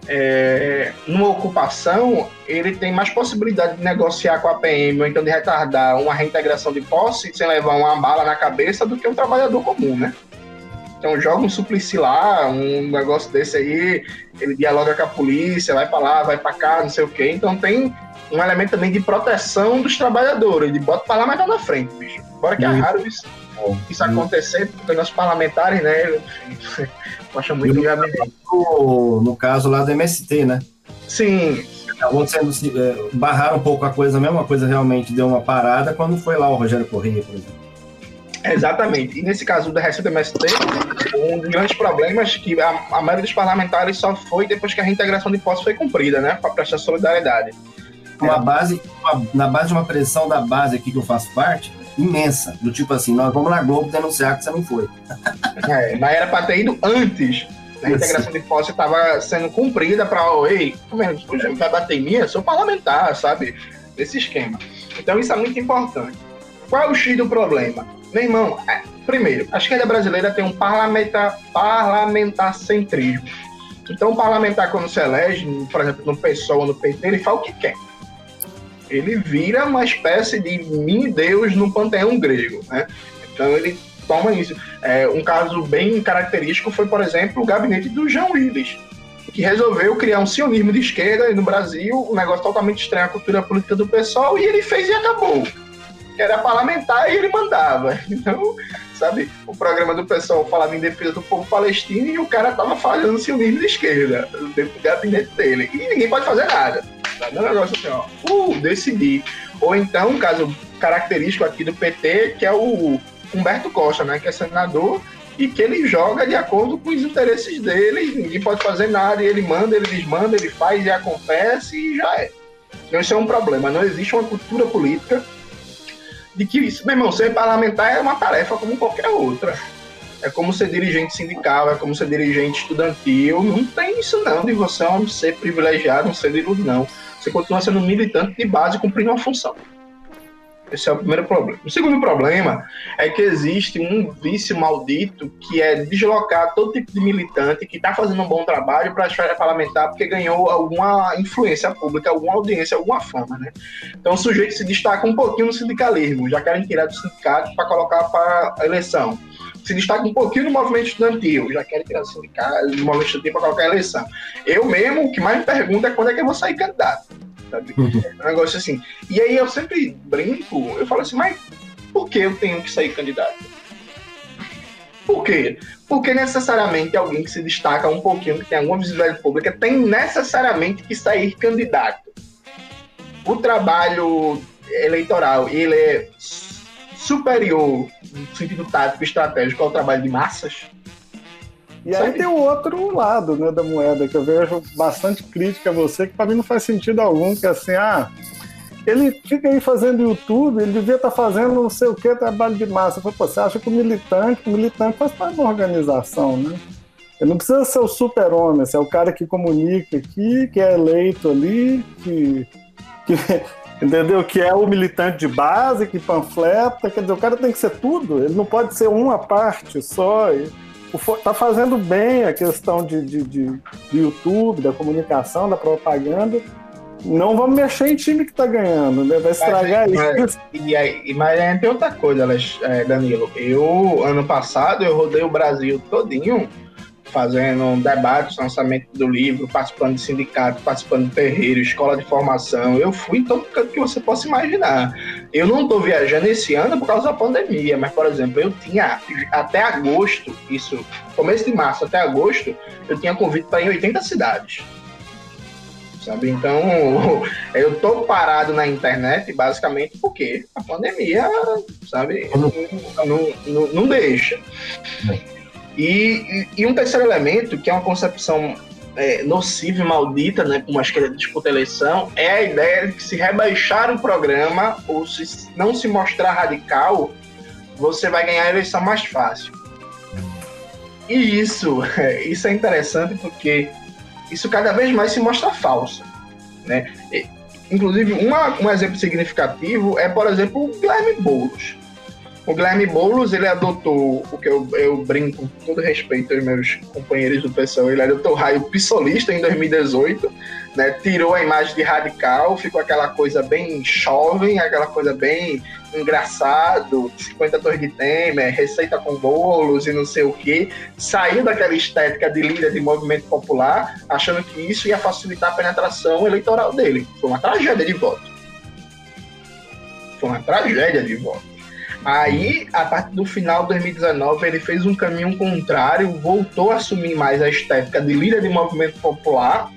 S3: é, numa ocupação, ele tem mais possibilidade de negociar com a PM ou então de retardar uma reintegração de posse sem levar uma bala na cabeça do que um trabalhador comum, né? Então joga um suplici lá, um negócio desse aí, ele dialoga com a polícia, vai para lá, vai para cá, não sei o quê. Então tem um elemento também de proteção dos trabalhadores, de bota pra lá, mas tá na frente, bicho. Bora que é raro isso, isso acontecer, porque nossos parlamentares, né,
S4: gostam (laughs) muito de gabinete. No, no caso lá do MST, né?
S3: Sim.
S4: Acabou sendo, é, barrar um pouco a coisa, a mesma coisa realmente deu uma parada quando foi lá o Rogério Corrêa, por exemplo.
S3: Exatamente. E nesse caso do Receita MST, um dos grandes problemas que a, a maioria dos parlamentares só foi depois que a reintegração de postos foi cumprida, né? Para prestar solidariedade
S4: uma base, uma, na base de uma pressão da base aqui que eu faço parte, imensa. Do tipo assim, nós vamos na Globo denunciar que você não foi. (laughs)
S3: É, mas era para ter ido antes. A integração de posse estava sendo cumprida para, ei, vai bater em mim? Eu sou parlamentar, sabe? Esse esquema. Então isso é muito importante. Qual é o X do problema? Meu irmão, é, primeiro, a esquerda brasileira tem um parlamentar, parlamentar centrismo. Então, o parlamentar, quando se elege, por exemplo, no PSOL ou no PT, ele faz o que quer ele vira uma espécie de mini-deus no panteão grego, né? Então ele toma isso. É, um caso bem característico foi, por exemplo, o gabinete do João Willis, que resolveu criar um sionismo de esquerda no Brasil, um negócio totalmente estranho à cultura política do pessoal, e ele fez e acabou. Era parlamentar e ele mandava. (laughs) Então, sabe, o programa do pessoal falava em defesa do povo palestino e o cara tava fazendo sionismo de esquerda dentro do gabinete dele. E ninguém pode fazer nada. É um negócio assim, ó, uh, decidi. Ou então, um caso característico aqui do PT, que é o Humberto Costa, né, que é senador, e que ele joga de acordo com os interesses dele, ninguém pode fazer nada, e ele manda, ele desmanda, ele faz e acontece e já é. Então isso é um problema, não existe uma cultura política de que isso, meu irmão, ser parlamentar é uma tarefa como qualquer outra. É como ser dirigente sindical, é como ser dirigente estudantil, não tem isso não, de você é ser privilegiado, um ser luz, não você continua sendo um militante de base cumprindo uma função. Esse é o primeiro problema. O segundo problema é que existe um vício maldito que é deslocar todo tipo de militante que está fazendo um bom trabalho para a esfera parlamentar porque ganhou alguma influência pública, alguma audiência, alguma fama. Né? Então o sujeito se destaca um pouquinho no sindicalismo, já querem tirar do sindicato para colocar para a eleição se destaca um pouquinho no movimento estudantil, já quero tirar do sindicato, do movimento estudantil para qualquer eleição. Eu mesmo, o que mais me pergunta é quando é que eu vou sair candidato. Sabe? Uhum. É um negócio assim. E aí eu sempre brinco, eu falo assim, mas por que eu tenho que sair candidato? Por quê? Porque necessariamente alguém que se destaca um pouquinho, que tem alguma visibilidade pública, tem necessariamente que sair candidato. O trabalho eleitoral, ele é superior no sentido tático e estratégico ao trabalho de massas.
S2: E aí tem o outro lado né, da moeda, que eu vejo bastante crítica a você, que para mim não faz sentido algum, que é assim, ah, ele fica aí fazendo YouTube, ele devia estar tá fazendo não sei o que, trabalho de massa. Eu falei, Pô, você acha que o militante, o militante faz parte da organização, né? Ele não precisa ser o super-homem, é o cara que comunica aqui, que é eleito ali, que, que entendeu? Que é o militante de base, que panfleta, quer dizer, o cara tem que ser tudo, ele não pode ser uma parte só. Tá fazendo bem a questão de, de, de, de YouTube, da comunicação, da propaganda. Não vamos mexer em time que tá ganhando, né? Vai estragar
S3: mas, isso. Mas, e, mas tem outra coisa, é, Danilo. Eu, ano passado, eu rodei o Brasil todinho fazendo um debate, lançamento do livro, participando de sindicato, participando de terreiro, escola de formação. Eu fui em todo canto que você possa imaginar. Eu não estou viajando esse ano por causa da pandemia, mas, por exemplo, eu tinha até agosto, isso, começo de março até agosto, eu tinha convite para ir em 80 cidades. sabe? Então, (laughs) eu tô parado na internet basicamente porque a pandemia, sabe, não, não, não deixa. E, e, um terceiro elemento, que é uma concepção é, nociva e maldita, né, como acho que ele disputa a eleição, é a ideia de que se rebaixar o programa ou se não se mostrar radical, você vai ganhar a eleição mais fácil. E isso, (laughs) isso é interessante porque isso cada vez mais se mostra falso. Né? Inclusive, uma, um exemplo significativo é, por exemplo, o Guilherme Boulos. O Guilherme Boulos, ele adotou o que eu, eu brinco com todo respeito aos meus companheiros do PSOL, ele adotou o raio pissolista em 2018, né? Tirou a imagem de radical, ficou aquela coisa bem jovem, aquela coisa bem engraçado, 50 torres de Temer, receita com bolos e não sei o que, saiu daquela estética de líder de movimento popular, achando que isso ia facilitar a penetração eleitoral dele. Foi uma tragédia de voto. Foi uma tragédia de voto. Aí, a partir do final de 2019, ele fez um caminho contrário, voltou a assumir mais a estética de líder de movimento popular,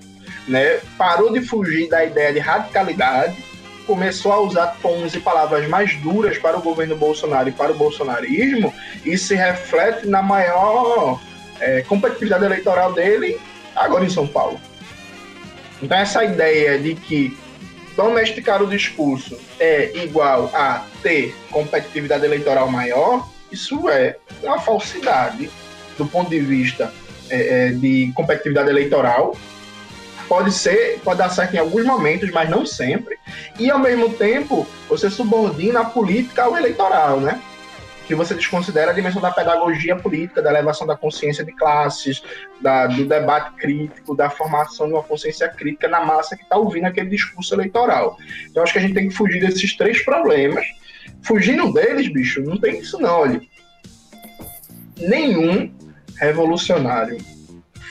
S3: né? parou de fugir da ideia de radicalidade, começou a usar tons e palavras mais duras para o governo Bolsonaro e para o bolsonarismo, e se reflete na maior é, competitividade eleitoral dele agora em São Paulo. Então, essa ideia de que domesticar o discurso é igual a ter competitividade eleitoral maior, isso é uma falsidade do ponto de vista é, é, de competitividade eleitoral. Pode ser, pode dar certo em alguns momentos, mas não sempre. E ao mesmo tempo, você subordina a política ao eleitoral, né? Que você desconsidera a dimensão da pedagogia política, da elevação da consciência de classes, da, do debate crítico, da formação de uma consciência crítica na massa que está ouvindo aquele discurso eleitoral. Então, acho que a gente tem que fugir desses três problemas. Fugindo deles, bicho, não tem isso não, olha. Nenhum revolucionário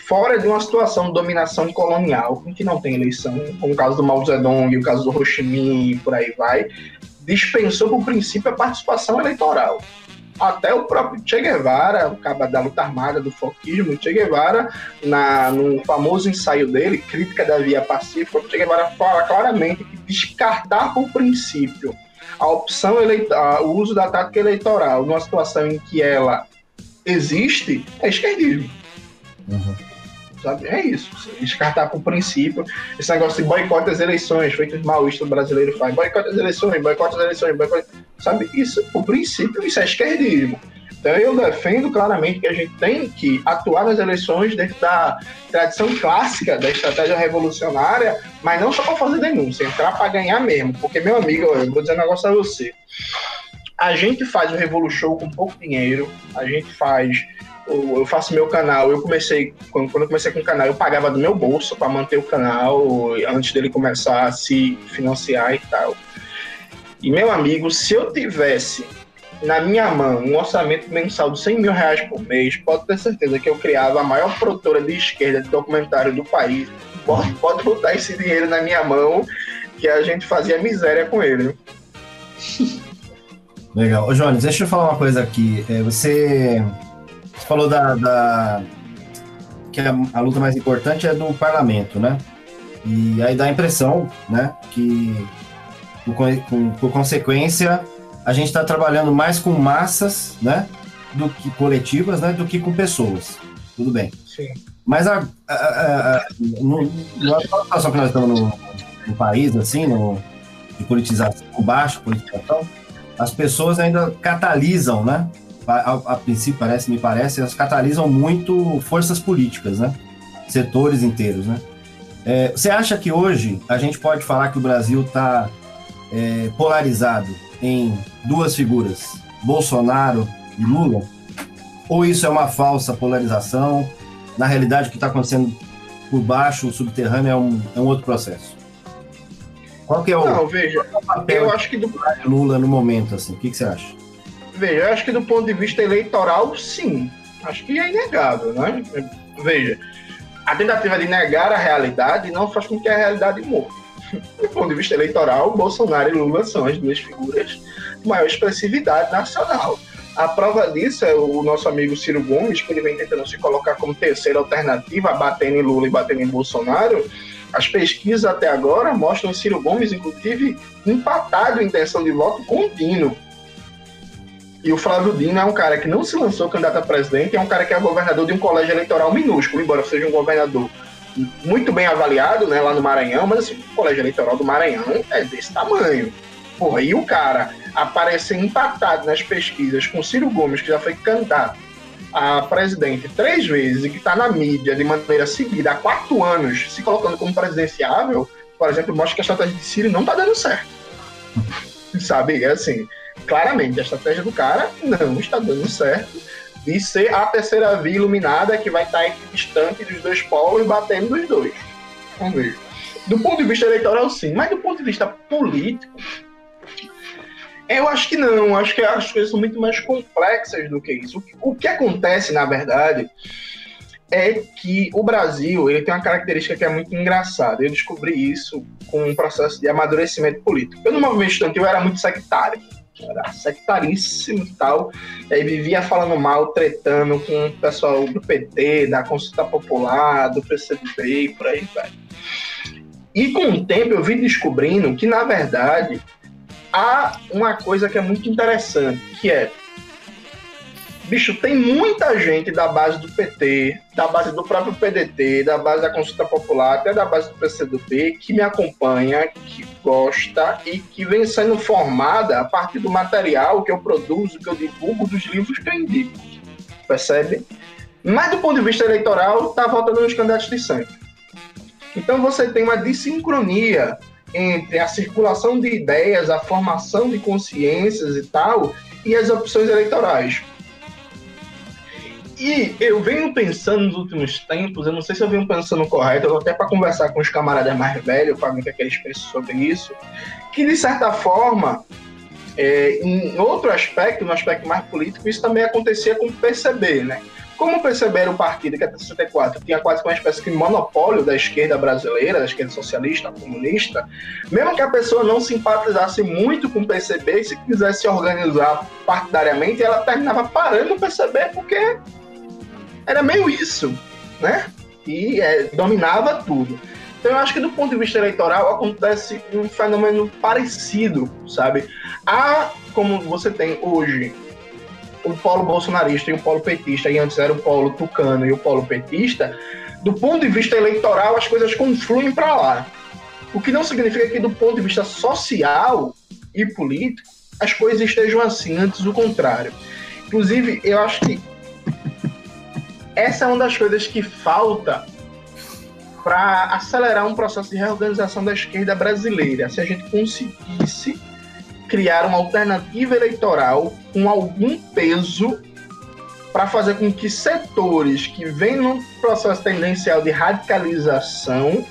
S3: fora de uma situação de dominação colonial, em que não tem eleição, como o caso do Mao Zedong, o caso do Ho Chi Minh por aí vai, dispensou por princípio a participação eleitoral até o próprio Che Guevara, o cabo da luta armada, do foquismo, Che Guevara, na, no famoso ensaio dele, Crítica da Via Pacífica, o Che Guevara fala claramente que descartar por princípio a opção eleitoral, o uso da tática eleitoral numa situação em que ela existe, é esquerdismo. Uhum. Sabe? É isso. Descartar por princípio esse negócio de boicote as eleições, feito os maoístas brasileiros fazem. Boicote as eleições, boicote as eleições, boicote... Sabe? Isso, por princípio, isso é esquerdismo. Então eu defendo claramente que a gente tem que atuar nas eleições dentro da tradição clássica da estratégia revolucionária, mas não só para fazer denúncia, entrar para ganhar mesmo. Porque, meu amigo, eu vou dizer um negócio a você. A gente faz o Revolu Show com pouco dinheiro, a gente faz eu faço meu canal. Eu comecei, quando, quando eu comecei com o canal, eu pagava do meu bolso para manter o canal antes dele começar a se financiar e tal. E meu amigo, se eu tivesse na minha mão um orçamento mensal de 100 mil reais por mês, pode ter certeza que eu criava a maior produtora de esquerda de documentário do país. Pode, pode botar esse dinheiro na minha mão que a gente fazia miséria com ele.
S4: Legal. Ô, Jones, deixa eu falar uma coisa aqui. É, você você falou da, da que a, a, luta mais importante é do parlamento, né? E aí dá a impressão, né, que por, com, por consequência a gente está trabalhando mais com massas, né, do que coletivas, né, do que com pessoas. Tudo bem.
S3: Sim.
S4: Mas a, a, a, a no, na situação que nós estamos no, no país, assim, no, de politização, baixo politização, as pessoas ainda catalisam, né, a, a, princípio parece, me parece, elas catalisam muito forças políticas, né? Setores inteiros, né? É, você acha que hoje a gente pode falar que o Brasil está é, polarizado em duas figuras, Bolsonaro e Lula? Ou isso é uma falsa polarização? Na realidade, o que está acontecendo por baixo, o subterrâneo, é um, é um outro processo? Qual que é o,
S3: Não, veja, papel eu acho que do
S4: Lula no momento, assim? O que, que você acha?
S3: Veja, acho que do ponto de vista eleitoral, sim. Acho que é inegável, né? Veja, a tentativa de negar a realidade não faz com que a realidade morra. (laughs) Do ponto de vista eleitoral, Bolsonaro e Lula são as duas figuras de maior expressividade nacional. A prova disso é o nosso amigo Ciro Gomes, que ele vem tentando se colocar como terceira alternativa, batendo em Lula e batendo em Bolsonaro, As pesquisas até agora mostram Ciro Gomes, inclusive, empatado em intenção de voto com Dino. E o Flávio Dino é um cara que não se lançou candidato a presidente, é um cara que é governador de um colégio eleitoral minúsculo, embora seja um governador muito bem avaliado né, lá no Maranhão, mas assim, o colégio eleitoral do Maranhão é desse tamanho. Porra, e o cara aparecer empatado nas pesquisas com Ciro Gomes, que já foi candidato a presidente três vezes e que está na mídia de maneira seguida há quatro anos, se colocando como presidenciável, por exemplo, mostra que a estratégia de Ciro não está dando certo. (laughs) Sabe? É assim, claramente, a estratégia do cara não está dando certo de ser a terceira via iluminada que vai estar equidistante dos dois polos, batendo dos dois. Vamos ver. Do ponto de vista eleitoral, sim, mas do ponto de vista político, eu acho que não. Acho que as coisas são muito mais complexas do que isso. O que acontece, na verdade, é que o Brasil ele tem uma característica que é muito engraçada. Eu descobri isso com um processo de amadurecimento político. Eu, no movimento estudantil, era muito sectário. Era sectaríssimo e tal. E aí vivia falando mal, tretando com o pessoal do PT, da Consulta Popular, do PCdoB e por aí vai. E com o tempo eu vim descobrindo que, na verdade, há uma coisa que é muito interessante, que é bicho, tem muita gente da base do PT, da base do próprio PDT, da base da Consulta Popular, até da base do PCdoB, que me acompanha, que gosta e que vem sendo formada a partir do material que eu produzo, que eu divulgo, dos livros que eu indico. Percebe? Mas do ponto de vista eleitoral, tá voltando nos candidatos de sempre. Então você tem uma dissincronia entre a circulação de ideias, a formação de consciências e tal, e as opções eleitorais. E eu venho pensando nos últimos tempos, eu não sei se eu venho pensando correto, até para conversar com os camaradas mais velhos, para ver o que, é que eles pensam sobre isso, que de certa forma, é, em outro aspecto, no aspecto mais político, isso também acontecia com o PCB, né? Como perceberam o partido, que até 64 tinha quase uma espécie de monopólio da esquerda brasileira, da esquerda socialista, comunista, mesmo que a pessoa não simpatizasse muito com o PCB, se quisesse se organizar partidariamente, ela terminava parando o PCB porque era meio isso, né? E é, dominava tudo. Então eu acho que do ponto de vista eleitoral acontece um fenômeno parecido, sabe? Há, como você tem hoje, o polo bolsonarista e o polo petista, e antes era o polo tucano e o polo petista, do ponto de vista eleitoral as coisas confluem para lá. O que não significa que do ponto de vista social e político as coisas estejam assim, antes do contrário. Inclusive, eu acho que essa é uma das coisas que falta para acelerar um processo de reorganização da esquerda brasileira. Se a gente conseguisse criar uma alternativa eleitoral com algum peso para fazer com que setores que vêm num processo tendencial de radicalização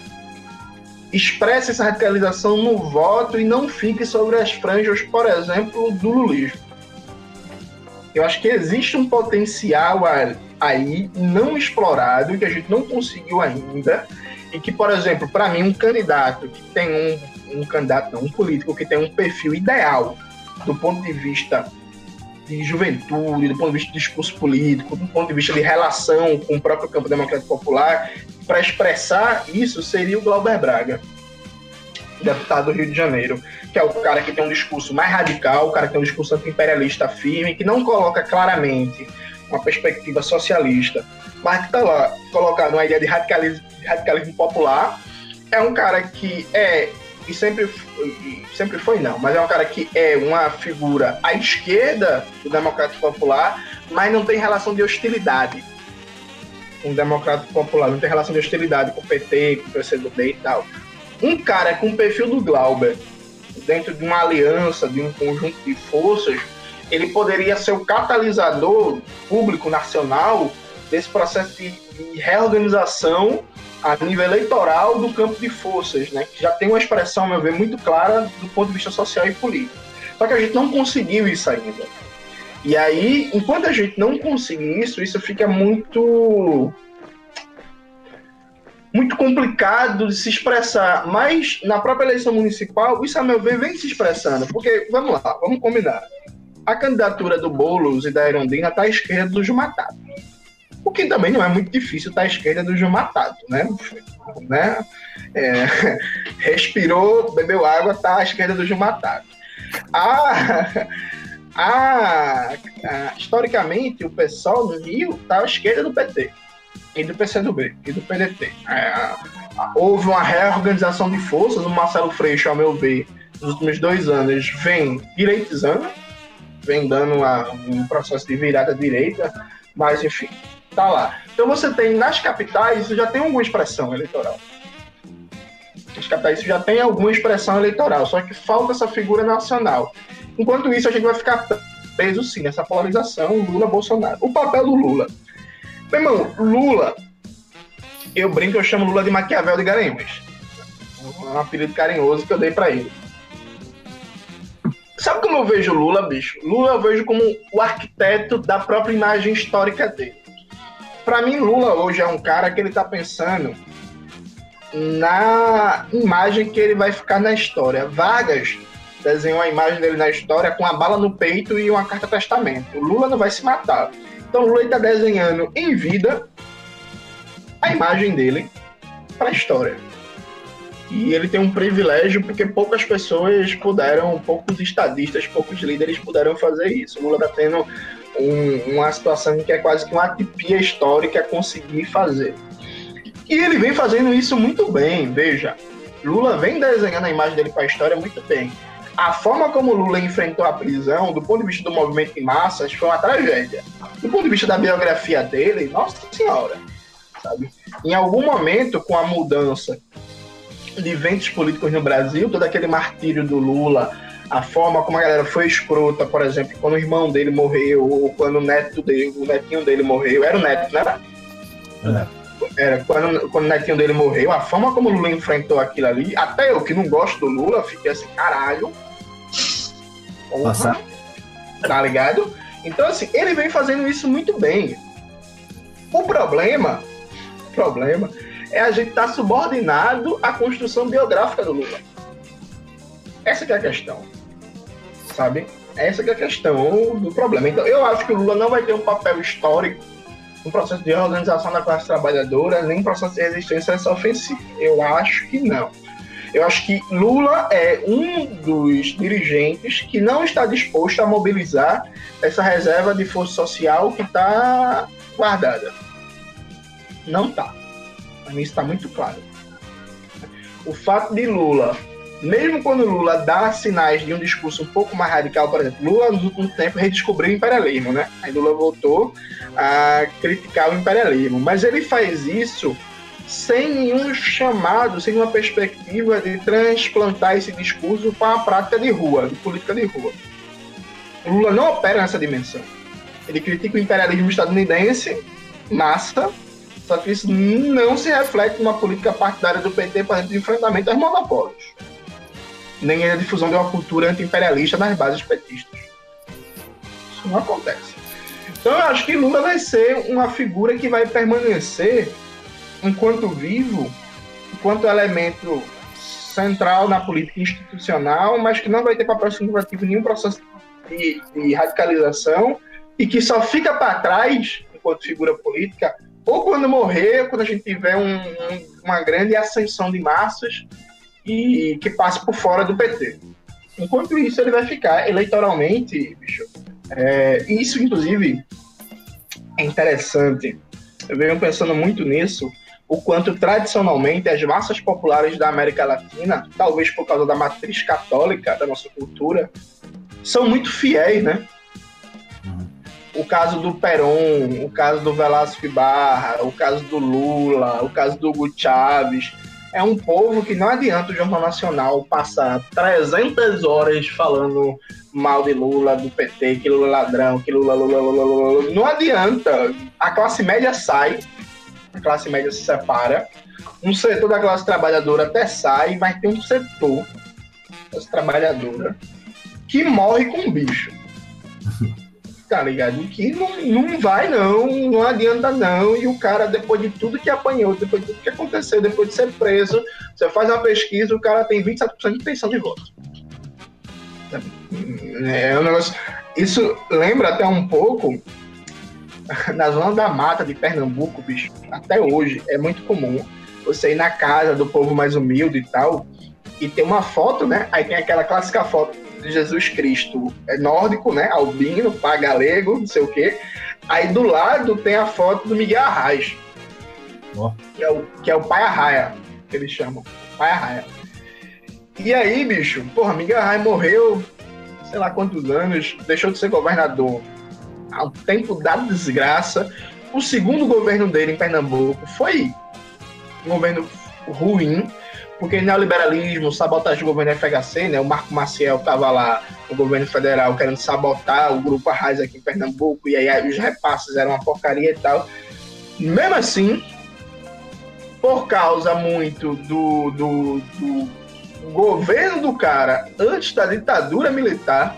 S3: expresse essa radicalização no voto e não fique sobre as franjas, por exemplo, do lulismo. Eu acho que existe um potencial aí não explorado que a gente não conseguiu ainda e que, por exemplo, para mim um candidato que tem um um candidato, não, um político que tem um perfil ideal do ponto de vista de juventude, do ponto de vista de discurso político, do ponto de vista de relação com o próprio campo democrático popular, para expressar isso seria o Glauber Braga, deputado do Rio de Janeiro, que é o cara que tem um discurso mais radical, o cara que tem um discurso anti-imperialista firme, que não coloca claramente uma perspectiva socialista, mas que está lá colocado uma ideia de radicalismo, radicalismo popular. É um cara que é e sempre, e sempre foi não, mas é um cara que é uma figura à esquerda do Democrático Popular, mas não tem relação de hostilidade com o Democrático Popular, não tem relação de hostilidade com o PT, com o PCdoB e tal. Um cara com o perfil do Glauber, dentro de uma aliança, de um conjunto de forças, ele poderia ser o catalisador público nacional desse processo de, de reorganização a nível eleitoral do campo de forças, né, que já tem uma expressão, meu ver, muito clara do ponto de vista social e político. Só que a gente não conseguiu isso ainda. E aí, enquanto a gente não conseguir isso, isso fica muito muito complicado de se expressar, mas na própria eleição municipal, isso a meu ver vem se expressando, porque vamos lá, vamos combinar. A candidatura do Boulos e da Erondina está à esquerda dos matados. O que também não é muito difícil estar à esquerda do Gilmar Tato, né? né? É, (laughs) respirou, bebeu água, tá à esquerda do Gilmar Tato. A, a, a, historicamente, o pessoal no Rio está à esquerda do PT e do PCdoB e do PDT. É, houve uma reorganização de forças, o Marcelo Freixo, ao meu ver, nos últimos dois anos, vem direitizando, vem dando uma, um processo de virada direita, mas enfim, tá lá. Então você tem nas capitais, já tem alguma expressão eleitoral. Nas capitais já tem alguma expressão eleitoral, só que falta essa figura nacional. Enquanto isso, a gente vai ficar preso sim nessa polarização Lula-Bolsonaro. O papel do Lula. Meu irmão, Lula, eu brinco, eu chamo Lula de Maquiavel de Garanhuns. Um apelido carinhoso que eu dei para ele. Sabe como eu vejo Lula, bicho? Lula eu vejo como o arquiteto da própria imagem histórica dele. Para mim, Lula hoje é um cara que ele tá pensando na imagem que ele vai ficar na história. Vargas desenhou a imagem dele na história com a bala no peito e uma carta testamento. Lula não vai se matar. Então Lula está desenhando em vida a imagem dele para a história. E ele tem um privilégio porque poucas pessoas puderam, poucos estadistas, poucos líderes puderam fazer isso. O Lula está tendo um, uma situação que é quase que uma atipia histórica conseguir fazer. E ele vem fazendo isso muito bem, veja. Lula vem desenhando a imagem dele para a história muito bem a forma como Lula enfrentou a prisão, do ponto de vista do movimento de massas, foi uma tragédia. Do ponto de vista da biografia dele, nossa senhora, sabe? Em algum momento, com a mudança de ventos políticos no Brasil, todo aquele martírio do Lula, a forma como a galera foi escrota, por exemplo, quando o irmão dele morreu, ou quando o neto dele, o netinho dele morreu, era o neto, né? É era quando, quando o netinho dele morreu, a forma como o Lula enfrentou aquilo ali, até eu que não gosto do Lula, fiquei assim, caralho. Porra, tá ligado? Então, assim, ele vem fazendo isso muito bem. O problema, problema, é a gente estar tá subordinado à construção biográfica do Lula. Essa é a questão. Sabe? Essa é a questão do problema. Então, eu acho que o Lula não vai ter um papel histórico um processo de organização da classe trabalhadora, nem um processo de resistência a essa ofensiva. Eu acho que não. Eu acho que Lula é um dos dirigentes que não está disposto a mobilizar essa reserva de força social que está guardada. Não está. Mim isso está muito claro. O fato de Lula mesmo quando Lula dá sinais de um discurso um pouco mais radical, por exemplo, Lula nos últimos tempos redescobriu o imperialismo, né? Aí Lula voltou a criticar o imperialismo, mas ele faz isso sem nenhum chamado, sem uma perspectiva de transplantar esse discurso para a prática de rua, de política de rua. Lula não opera nessa dimensão. Ele critica o imperialismo estadunidense, massa, só que isso não se reflete numa política partidária do PT, para de enfrentamento aos monopólios nem a difusão de uma cultura anti-imperialista nas bases petistas. Isso não acontece. Então eu acho que Lula vai ser uma figura que vai permanecer enquanto vivo, enquanto elemento central na política institucional, mas que não vai ter papel significativo em nenhum processo de, de radicalização e que só fica para trás enquanto figura política ou quando morrer, ou quando a gente tiver um, um, uma grande ascensão de massas e que passe por fora do PT. Enquanto isso, ele vai ficar eleitoralmente, bicho. É, isso, inclusive, é interessante. Eu venho pensando muito nisso, o quanto tradicionalmente as massas populares da América Latina, talvez por causa da matriz católica da nossa cultura, são muito fiéis, né? O caso do Perón, o caso do Velasco Ibarra, o caso do Lula, o caso do Hugo Chávez, é um povo que não adianta o Jornal Nacional passar 300 horas falando mal de Lula, do PT, que Lula é ladrão, que Lula, Lula, Lula, Lula. Não adianta. A classe média sai, a classe média se separa, um setor da classe trabalhadora até sai, mas tem um setor da classe trabalhadora que morre com bicho. Tá ligado? Que não, não vai, não, não adianta, não. E o cara, depois de tudo que apanhou, depois de tudo que aconteceu, depois de ser preso, você faz uma pesquisa, o cara tem 27% de intenção de voto. É um negócio. Isso lembra até um pouco na zona da mata de Pernambuco, bicho, até hoje é muito comum você ir na casa do povo mais humilde e tal, e tem uma foto, né? Aí tem aquela clássica foto de Jesus Cristo é nórdico, né? Albino, pá galego, não sei o quê. Aí do lado tem a foto do Miguel Arraes, oh. que, é o, que é o pai Arraia, que eles chamam. Pai Arraia. E aí, bicho, porra, Miguel Arraia morreu, sei lá quantos anos, deixou de ser governador ao tempo da desgraça. O segundo governo dele em Pernambuco foi um governo ruim, porque neoliberalismo, sabotagem do governo FHC, né? O Marco Maciel estava lá no governo federal querendo sabotar o grupo Arraiz aqui em Pernambuco, e aí os repasses eram uma porcaria e tal. Mesmo assim, por causa muito do, do, do governo do cara antes da ditadura militar,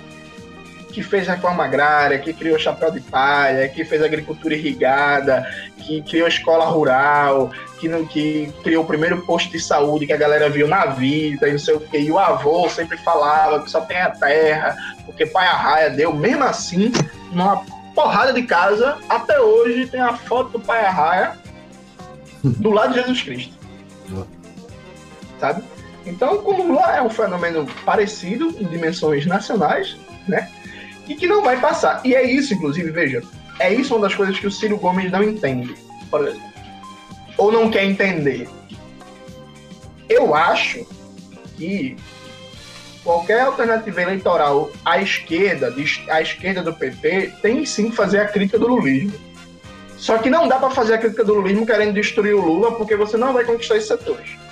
S3: que fez reforma agrária, que criou chapéu de palha, que fez agricultura irrigada, que criou escola rural, que, que criou o primeiro posto de saúde que a galera viu na vida e não sei o que. E o avô sempre falava que só tem a terra, porque pai arraia deu. Mesmo assim, numa porrada de casa, até hoje tem a foto do pai arraia do lado de Jesus Cristo. Sabe? Então, o Lula é um fenômeno parecido em dimensões nacionais, né? e que não vai passar. E é isso, inclusive, veja, é isso uma das coisas que o Ciro Gomes não entende, por exemplo. Ou não quer entender. Eu acho que qualquer alternativa eleitoral à esquerda, à esquerda do PT, tem sim que fazer a crítica do lulismo. Só que não dá para fazer a crítica do lulismo querendo destruir o Lula, porque você não vai conquistar esses setores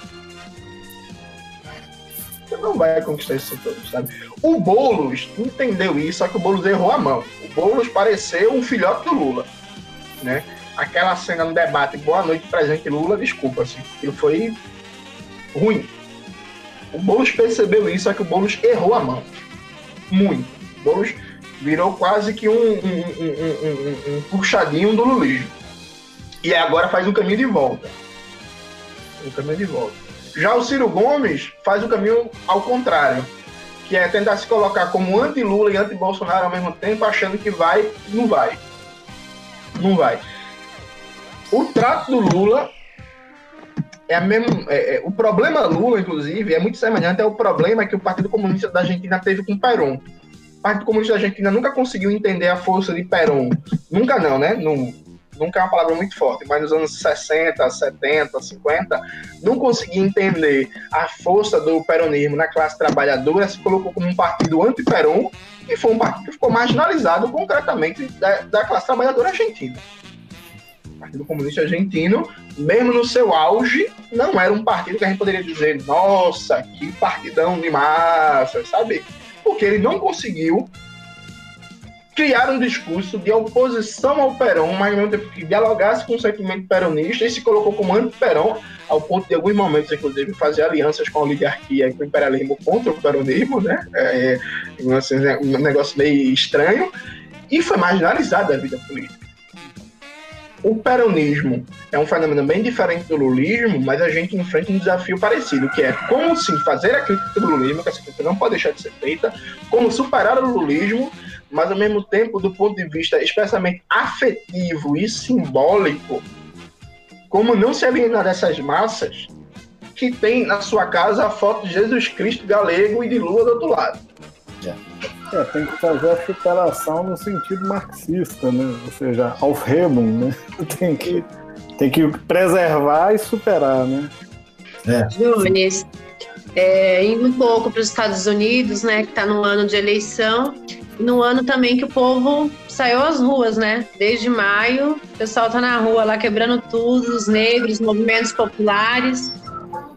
S3: você não vai conquistar isso tudo, sabe? O Boulos entendeu isso, só que o Boulos errou a mão. O Boulos pareceu um filhote do Lula, né? Aquela cena no debate, boa noite, presente Lula, desculpa, assim, aquilo foi ruim. O Boulos percebeu isso, só que o Boulos errou a mão. Muito. O Boulos virou quase que um, um, um, um puxadinho do lulismo. E agora faz um caminho de volta. Um caminho de volta. Já o Ciro Gomes faz o caminho ao contrário, que é tentar se colocar como anti-Lula e anti-Bolsonaro ao mesmo tempo, achando que vai, não vai. Não vai. O trato do Lula é, a mesmo, é, é, o problema Lula, inclusive, é muito semelhante ao problema que o Partido Comunista da Argentina teve com Perón. O Partido Comunista da Argentina nunca conseguiu entender a força de Perón. Nunca não, né? Nunca é uma palavra muito forte, mas nos anos 60, 70, 50, não conseguia entender a força do peronismo na classe trabalhadora, se colocou como um partido anti-peron e foi um partido que ficou marginalizado concretamente da, da classe trabalhadora argentina. Partido Comunista Argentino, mesmo no seu auge, não era um partido que a gente poderia dizer, nossa, que partidão de massa, sabe? Porque ele não conseguiu criaram um discurso de oposição ao Perón, mas ao mesmo tempo que dialogasse com o sentimento peronista e se colocou como anti-Perón, ao ponto de, alguns momentos, inclusive, fazer alianças com a oligarquia e com o imperialismo contra o peronismo, né? É, é um negócio meio estranho, e foi marginalizado da vida política. O peronismo é um fenômeno bem diferente do lulismo, mas a gente enfrenta um desafio parecido, que é como sim fazer a crítica do lulismo, que essa crítica não pode deixar de ser feita, como superar o lulismo mas ao mesmo tempo, do ponto de vista especialmente afetivo e simbólico, como não se alienar dessas massas que tem na sua casa a foto de Jesus Cristo galego e de Lula do outro lado.
S2: É, tem que fazer a superação no sentido marxista, né? Ou seja, Aufhebung, né? (laughs) Tem que, tem que preservar e superar, né?
S5: É. É, indo um pouco para os Estados Unidos, né, que está no ano de eleição, no ano também que o povo saiu às ruas, né? Desde maio, o pessoal tá na rua lá quebrando tudo, os negros, movimentos populares.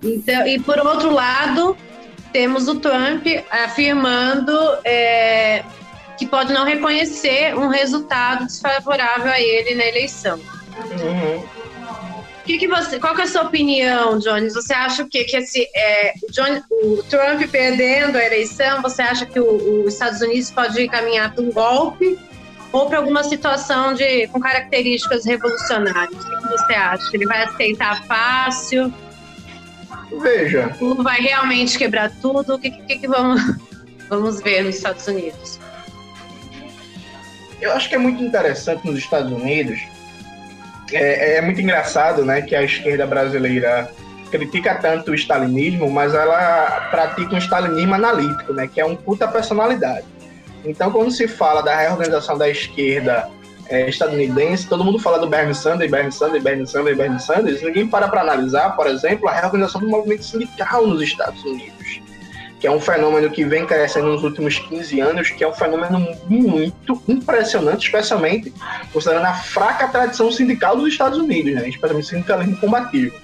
S5: Então, e por outro lado, temos o Trump afirmando é, que pode não reconhecer um resultado desfavorável a ele na eleição. Uhum que, que você, qual que é a sua opinião, Jones? Você acha que, que esse, é, John, o Trump perdendo a eleição, você acha que os Estados Unidos pode caminhar para um golpe ou para alguma situação de, com características revolucionárias? O que, que você acha? Ele vai aceitar fácil?
S3: Veja.
S5: Vai realmente quebrar tudo? O que, que, que vamos, (laughs) vamos ver nos Estados Unidos?
S3: eu acho que é muito interessante nos Estados Unidos. É, é muito engraçado, né, que a esquerda brasileira critica tanto o stalinismo, mas ela pratica um stalinismo analítico, né, que é um puta personalidade. Então, quando se fala da reorganização da esquerda é, estadunidense, todo mundo fala do Bernie Sanders, Bernie Sanders, Bernie Sanders, Bernie Sanders, ninguém para para analisar, por exemplo, a reorganização do movimento sindical nos Estados Unidos que é um fenômeno que vem crescendo nos últimos 15 anos, que é um fenômeno muito impressionante, especialmente considerando a fraca tradição sindical dos Estados Unidos, né? especialmente sindicalismo combativo.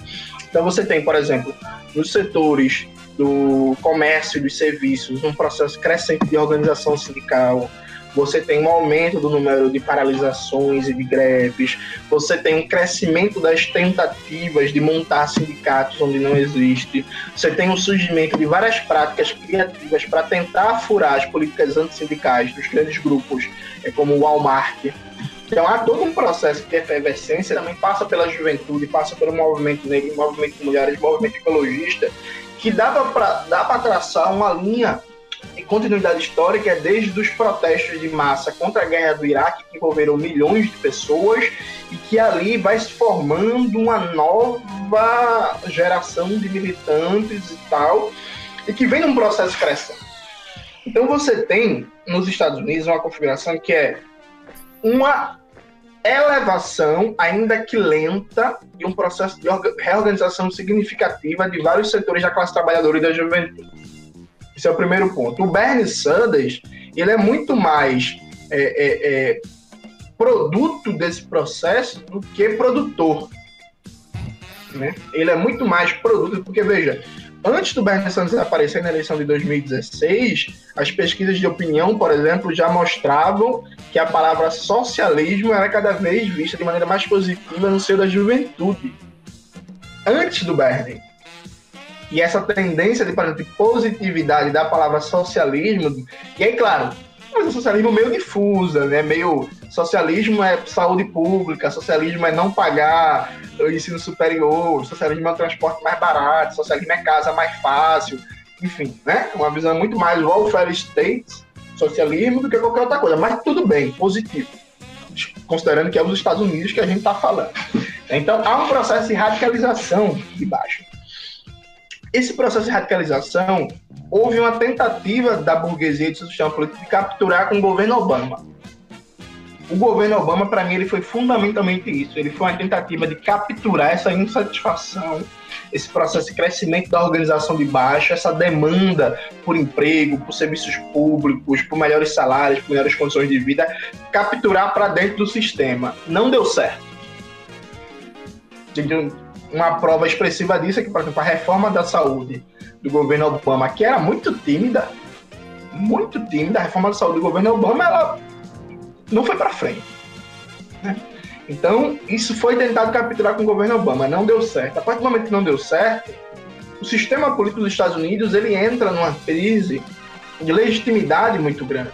S3: Então você tem, por exemplo, nos setores do comércio e dos serviços, um processo crescente de organização sindical, você tem um aumento do número de paralisações e de greves, você tem um crescimento das tentativas de montar sindicatos onde não existe, você tem o um surgimento de várias práticas criativas para tentar furar as políticas antissindicais dos grandes grupos, é como o Walmart. Então há todo um processo de efervescência, também passa pela juventude, passa pelo movimento negro, movimento de mulheres, movimento ecologista, que dá para traçar uma linha de continuidade histórica é desde os protestos de massa contra a guerra do Iraque, que envolveram milhões de pessoas, e que ali vai se formando uma nova geração de militantes e tal, e que vem num processo crescente. Então você tem nos Estados Unidos uma configuração que é uma elevação, ainda que lenta, de um processo de reorganização significativa de vários setores da classe trabalhadora e da juventude. Esse é o primeiro ponto. O Bernie Sanders, ele é muito mais é, é, é, produto desse processo do que produtor. Né? Ele é muito mais produto, porque, veja, antes do Bernie Sanders aparecer na eleição de 2016, as pesquisas de opinião, por exemplo, já mostravam que a palavra socialismo era cada vez vista de maneira mais positiva no seio da juventude. Antes do Bernie. E essa tendência de, de positividade da palavra socialismo, e aí, claro, mas o socialismo é meio difusa, né? Meio socialismo é saúde pública, socialismo é não pagar o ensino superior, socialismo é um transporte mais barato, socialismo é casa mais fácil, enfim, né? Uma visão muito mais welfare state, socialismo, do que qualquer outra coisa. Mas tudo bem, positivo. Considerando que é os Estados Unidos que a gente está falando. Então, há um processo de radicalização de baixo. Esse processo de radicalização, houve uma tentativa da burguesia de sistema político de capturar com o governo Obama. O governo Obama, para mim, ele foi fundamentalmente isso. Ele foi uma tentativa de capturar essa insatisfação, esse processo de crescimento da organização de baixo, essa demanda por emprego, por serviços públicos, por melhores salários, por melhores condições de vida, capturar para dentro do sistema. Não deu certo uma prova expressiva disso é que, por exemplo, a reforma da saúde do governo Obama, que era muito tímida, muito tímida, a reforma da saúde do governo Obama, ela não foi para frente. Né? Então, isso foi tentado capturar com o governo Obama, não deu certo. A partir do momento que não deu certo, o sistema político dos Estados Unidos ele entra numa crise de legitimidade muito grande.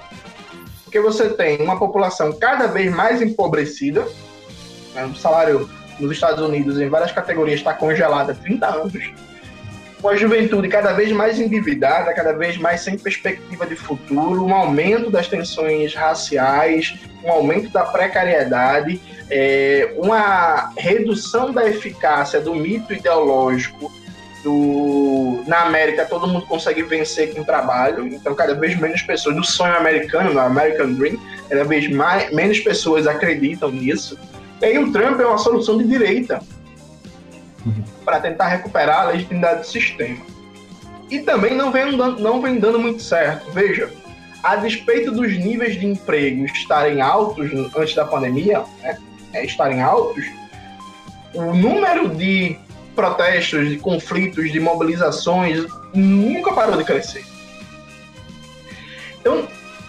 S3: Porque você tem uma população cada vez mais empobrecida, né, um salário nos Estados Unidos, em várias categorias, está congelada há 30 anos, com a juventude cada vez mais endividada, cada vez mais sem perspectiva de futuro, um aumento das tensões raciais, um aumento da precariedade, é, uma redução da eficácia do mito ideológico do, na América todo mundo consegue vencer com trabalho, então cada vez menos pessoas do sonho americano, no American Dream, cada vez mais, menos pessoas acreditam nisso. E aí o Trump é uma solução de direita uhum. para tentar recuperar a legitimidade do sistema. E também não vem, dando, não vem dando muito certo. Veja, a despeito dos níveis de emprego estarem altos antes da pandemia, né, é, estarem altos, o número de protestos, de conflitos, de mobilizações nunca parou de crescer. Então,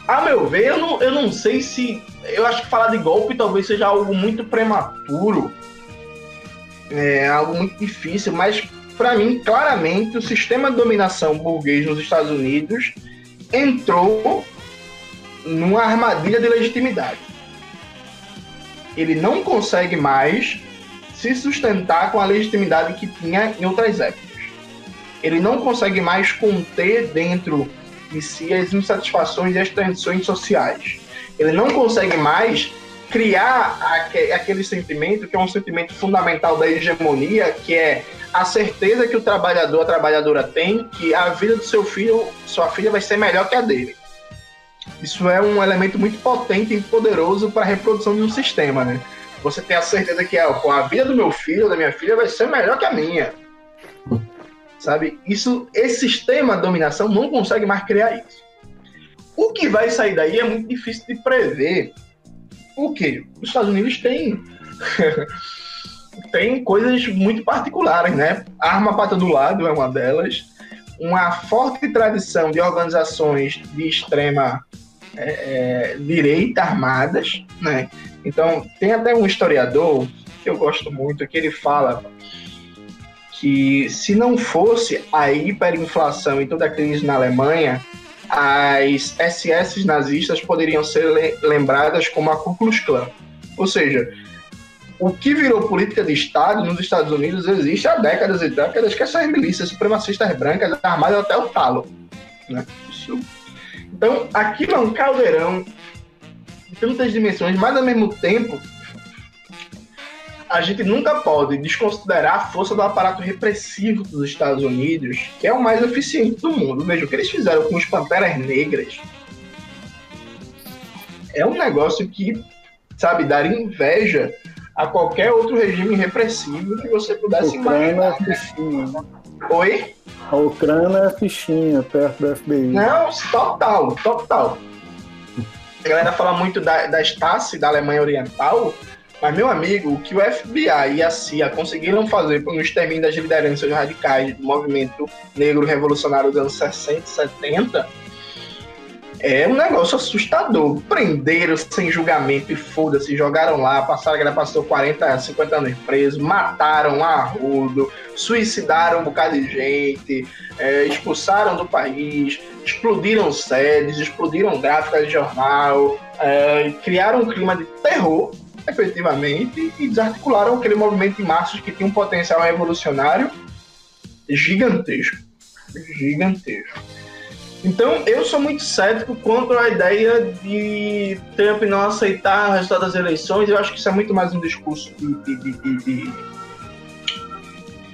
S3: a meu ver, eu não, eu não sei se eu acho que falar de golpe talvez seja algo muito prematuro, é algo muito difícil, mas para mim, claramente, o sistema de dominação burguês nos Estados Unidos entrou numa armadilha de legitimidade. Ele não consegue mais se sustentar com a legitimidade que tinha em outras épocas. Ele não consegue mais conter dentro de si as insatisfações e as tensões sociais Ele não consegue mais criar aquele sentimento que é um sentimento fundamental da hegemonia, que é a certeza que o trabalhador, a trabalhadora tem que a vida do seu filho, sua filha vai ser melhor que a dele. Isso é um elemento muito potente e poderoso para a reprodução de um sistema, né? Você tem a certeza que a vida do meu filho, da minha filha, vai ser melhor que a minha. Sabe? Isso, esse sistema de dominação não consegue mais criar isso. O que vai sair daí é muito difícil de prever. O que? Os Estados Unidos têm (laughs) tem coisas muito particulares, né? Arma Pata do Lado é uma delas. Uma forte tradição de organizações de extrema é, é, direita armadas, né? Então, tem até um historiador que eu gosto muito, que ele fala que se não fosse a hiperinflação e toda a crise na Alemanha, as SS nazistas poderiam ser lembradas como a Ku Klux Klan. Ou seja, o que virou política de Estado nos Estados Unidos existe há décadas e décadas, que essas milícias supremacistas brancas armadas até o talo. Né? Então, aquilo é um caldeirão de tantas dimensões, mas ao mesmo tempo, a gente nunca pode desconsiderar a força do aparato repressivo dos Estados Unidos, que é o mais eficiente do mundo. Veja, o que eles fizeram com os Panteras Negras é um negócio que, sabe, dar inveja a qualquer outro regime repressivo que você pudesse
S2: Ucrânia imaginar. É fichinha, né?
S3: Oi?
S2: A Ucrânia é fichinha, perto da FBI.
S3: Não, total, total. A galera fala muito da, da Stasi, da Alemanha Oriental, mas, meu amigo, o que o FBI e a CIA conseguiram fazer no extermínio das lideranças radicais do movimento negro revolucionário dos anos 60 e 70 é um negócio assustador. Prenderam sem julgamento e foda-se, jogaram lá, passaram, a galera passou 40, 50 anos preso, mataram a rodo, suicidaram um bocado de gente, é, expulsaram do país, explodiram sedes, explodiram gráficas de jornal, é, criaram um clima de terror, efetivamente, e desarticularam aquele movimento de massas que tinha um potencial revolucionário gigantesco. Gigantesco. Então, eu sou muito cético quanto à ideia de Trump não aceitar o resultado das eleições. Eu acho que isso é muito mais um discurso de, de, de,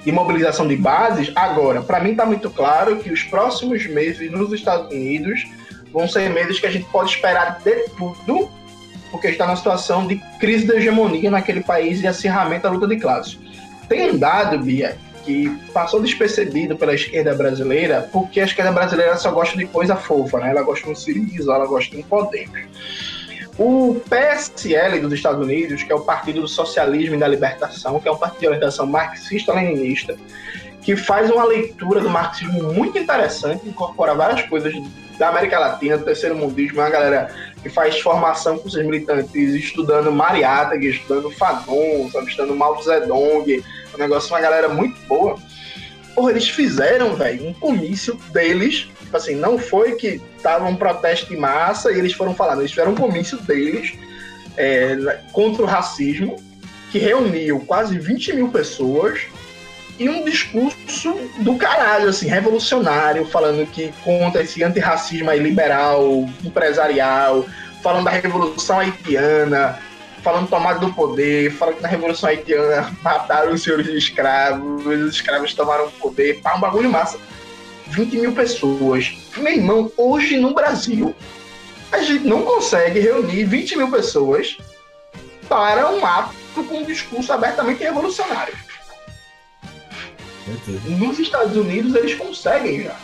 S3: de mobilização de bases. Agora, para mim está muito claro que os próximos meses nos Estados Unidos vão ser meses que a gente pode esperar de tudo, porque está numa situação de crise da hegemonia naquele país e acirramento da luta de classes. Tem um dado, Bia, que passou despercebido pela esquerda brasileira, porque a esquerda brasileira só gosta de coisa fofa, né? Ela gosta de um Siriza, ela gosta de um poder. O PSL dos Estados Unidos, que é o Partido do Socialismo e da Libertação, que é um partido de orientação marxista-leninista, que faz uma leitura do marxismo muito interessante, incorpora várias coisas da América Latina, do terceiro mundismo, é uma galera que faz formação com seus militantes, estudando Mariátegui, estudando Fanon, sabe, estudando Mao Zedong, um negócio, uma galera muito boa. Porra, eles fizeram, velho, um comício deles. Tipo assim, não foi que tava um protesto de massa e eles foram falando, eles fizeram um comício deles é, contra o racismo, que reuniu quase 20 mil pessoas e um discurso do caralho, assim, revolucionário, falando que contra esse antirracismo aí liberal, empresarial, falando da revolução haitiana, falando tomada do poder, falando que na Revolução Haitiana (laughs) mataram os senhores escravos, os escravos tomaram o poder, pá, um bagulho massa. 20 mil pessoas. Meu irmão, hoje no Brasil, a gente não consegue reunir 20 mil pessoas para um ato com um discurso abertamente revolucionário. Nos Estados Unidos eles conseguem já.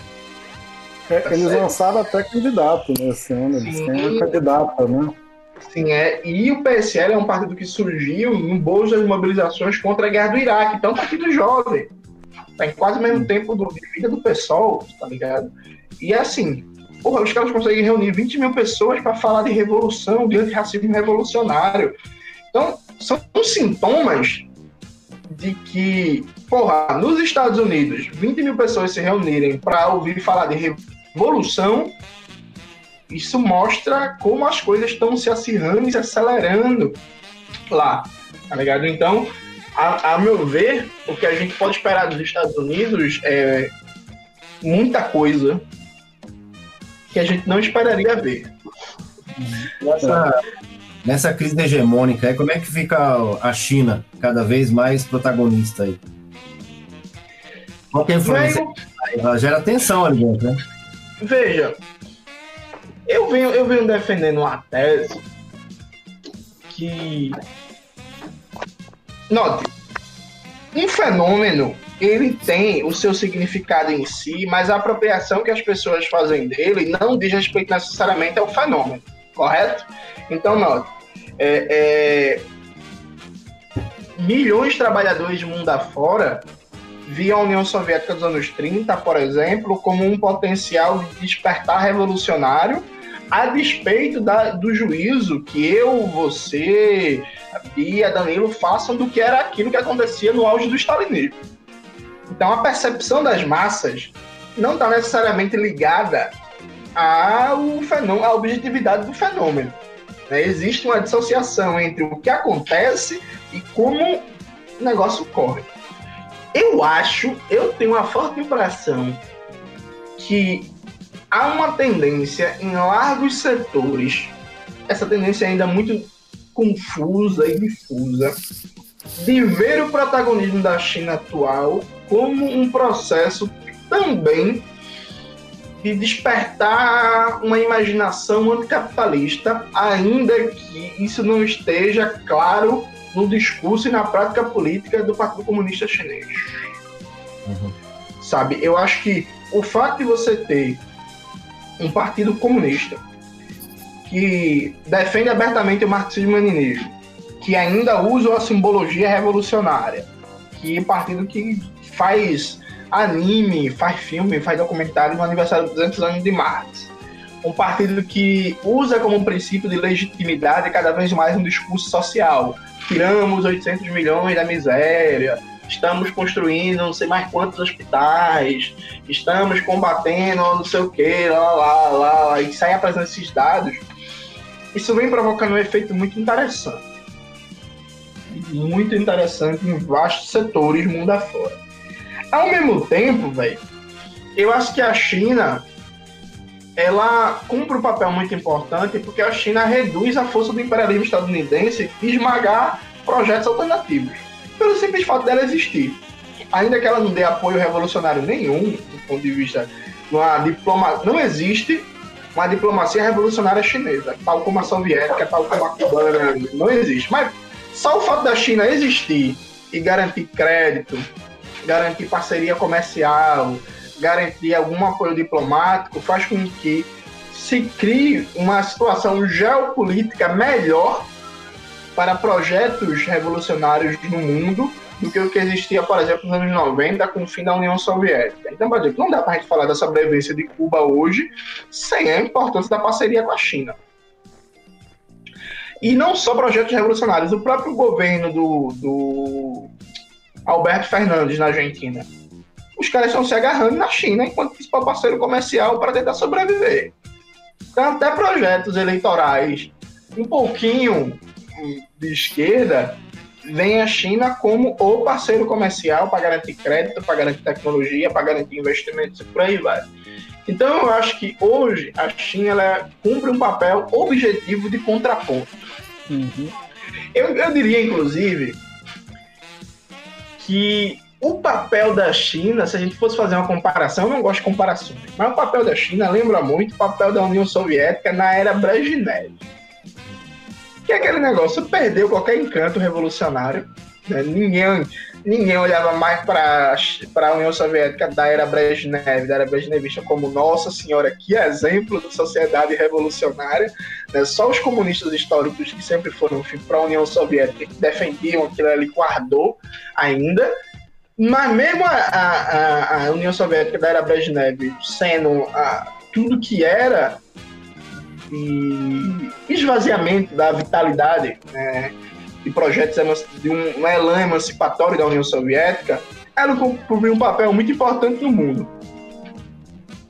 S2: É, tá eles certo? lançaram até candidato nesse ano, eles têm candidata, né?
S3: Sim, é. E o PSL é um partido que surgiu no bolso das mobilizações contra a guerra do Iraque. Então, é um partido jovem. Tá em quase o mesmo tempo do, de vida do PSOL, tá ligado? E é assim, porra, os caras conseguem reunir 20 mil pessoas para falar de revolução, de antirracismo revolucionário. Então, são sintomas de que, porra, nos Estados Unidos, 20 mil pessoas se reunirem para ouvir falar de revolução isso mostra como as coisas estão se acirrando e se acelerando lá, tá ligado? Então, a, a, meu ver, o que a gente pode esperar dos Estados Unidos é muita coisa que a gente não esperaria ver.
S4: Nessa, nessa crise hegemônica, aí, como é que fica a China cada vez mais protagonista aí? Qual que é a influência? Ela gera tensão ali dentro, né?
S3: Veja, eu venho, eu venho defendendo uma tese que. Note, um fenômeno ele tem o seu significado em si, mas a apropriação que as pessoas fazem dele não diz respeito necessariamente ao fenômeno, correto? Então, note, é, é, milhões de trabalhadores de mundo afora viam a União Soviética dos anos 30, por exemplo, como um potencial de despertar revolucionário, a despeito da, do juízo que eu, você, a Danilo façam do que era aquilo que acontecia no auge do stalinismo. Então, a percepção das massas não está necessariamente ligada ao fenômeno, à objetividade do fenômeno. Né? Existe uma dissociação entre o que acontece e como o negócio corre. Eu acho, eu tenho uma forte impressão que há uma tendência em largos setores, essa tendência ainda muito confusa e difusa, de ver o protagonismo da China atual como um processo também de despertar uma imaginação anticapitalista, ainda que isso não esteja claro no discurso e na prática política do Partido Comunista Chinês. Uhum. Sabe, eu acho que o fato de você ter um partido comunista que defende abertamente o marxismo-leninismo, que ainda usa a simbologia revolucionária, que é partido que faz anime, faz filme, faz documentário no aniversário dos 200 anos de Marx. Um partido que usa como princípio de legitimidade cada vez mais um discurso social. Tiramos 800 milhões da miséria, estamos construindo não sei mais quantos hospitais, estamos combatendo não sei o que, lá, lá, lá, lá, e sai apresentando esses dados. Isso vem provocando um efeito muito interessante muito interessante em vastos setores mundo afora. Ao mesmo tempo, velho, eu acho que a China ela cumpre um papel muito importante porque a China reduz a força do imperialismo estadunidense e esmagar projetos alternativos, pelo simples fato dela existir. Ainda que ela não dê apoio revolucionário nenhum, do ponto de vista uma diploma, não existe uma diplomacia revolucionária chinesa, tal como a soviética, tal como a cubana, não existe. Mas só o fato da China existir e garantir crédito, garantir parceria comercial, garantir algum apoio diplomático, faz com que se crie uma situação geopolítica melhor para projetos revolucionários no mundo do que o que existia, por exemplo, nos anos 90, com o fim da União Soviética. Então, exemplo, não dá para a gente falar da sobrevivência de Cuba hoje sem a importância da parceria com a China. E não só projetos revolucionários, o próprio governo do, do Alberto Fernandes na Argentina. Os caras estão se agarrando na China enquanto principal parceiro comercial para tentar sobreviver. Então, até projetos eleitorais um pouquinho de esquerda, vem a China como o parceiro comercial para garantir crédito, para garantir tecnologia, para garantir investimentos e por aí vai. Então eu acho que hoje a China ela cumpre um papel objetivo de contraponto. Uhum. Eu, eu diria, inclusive, que o papel da China, se a gente fosse fazer uma comparação, eu não gosto de comparações, mas o papel da China lembra muito o papel da União Soviética na era Brezhnev. Que é aquele negócio, perdeu qualquer encanto revolucionário, né? ninguém ninguém olhava mais para a União Soviética da era Brezhnev, da era Brezhnevista, como Nossa Senhora, que exemplo de sociedade revolucionária. Né? Só os comunistas históricos que sempre foram para a União Soviética que defendiam aquilo ali com ardor ainda. Mas mesmo a, a, a União Soviética da era Brezhnev sendo a, tudo que era e esvaziamento da vitalidade, né? De projetos de um, um elan emancipatório da União Soviética, ela cumpriu um papel muito importante no mundo.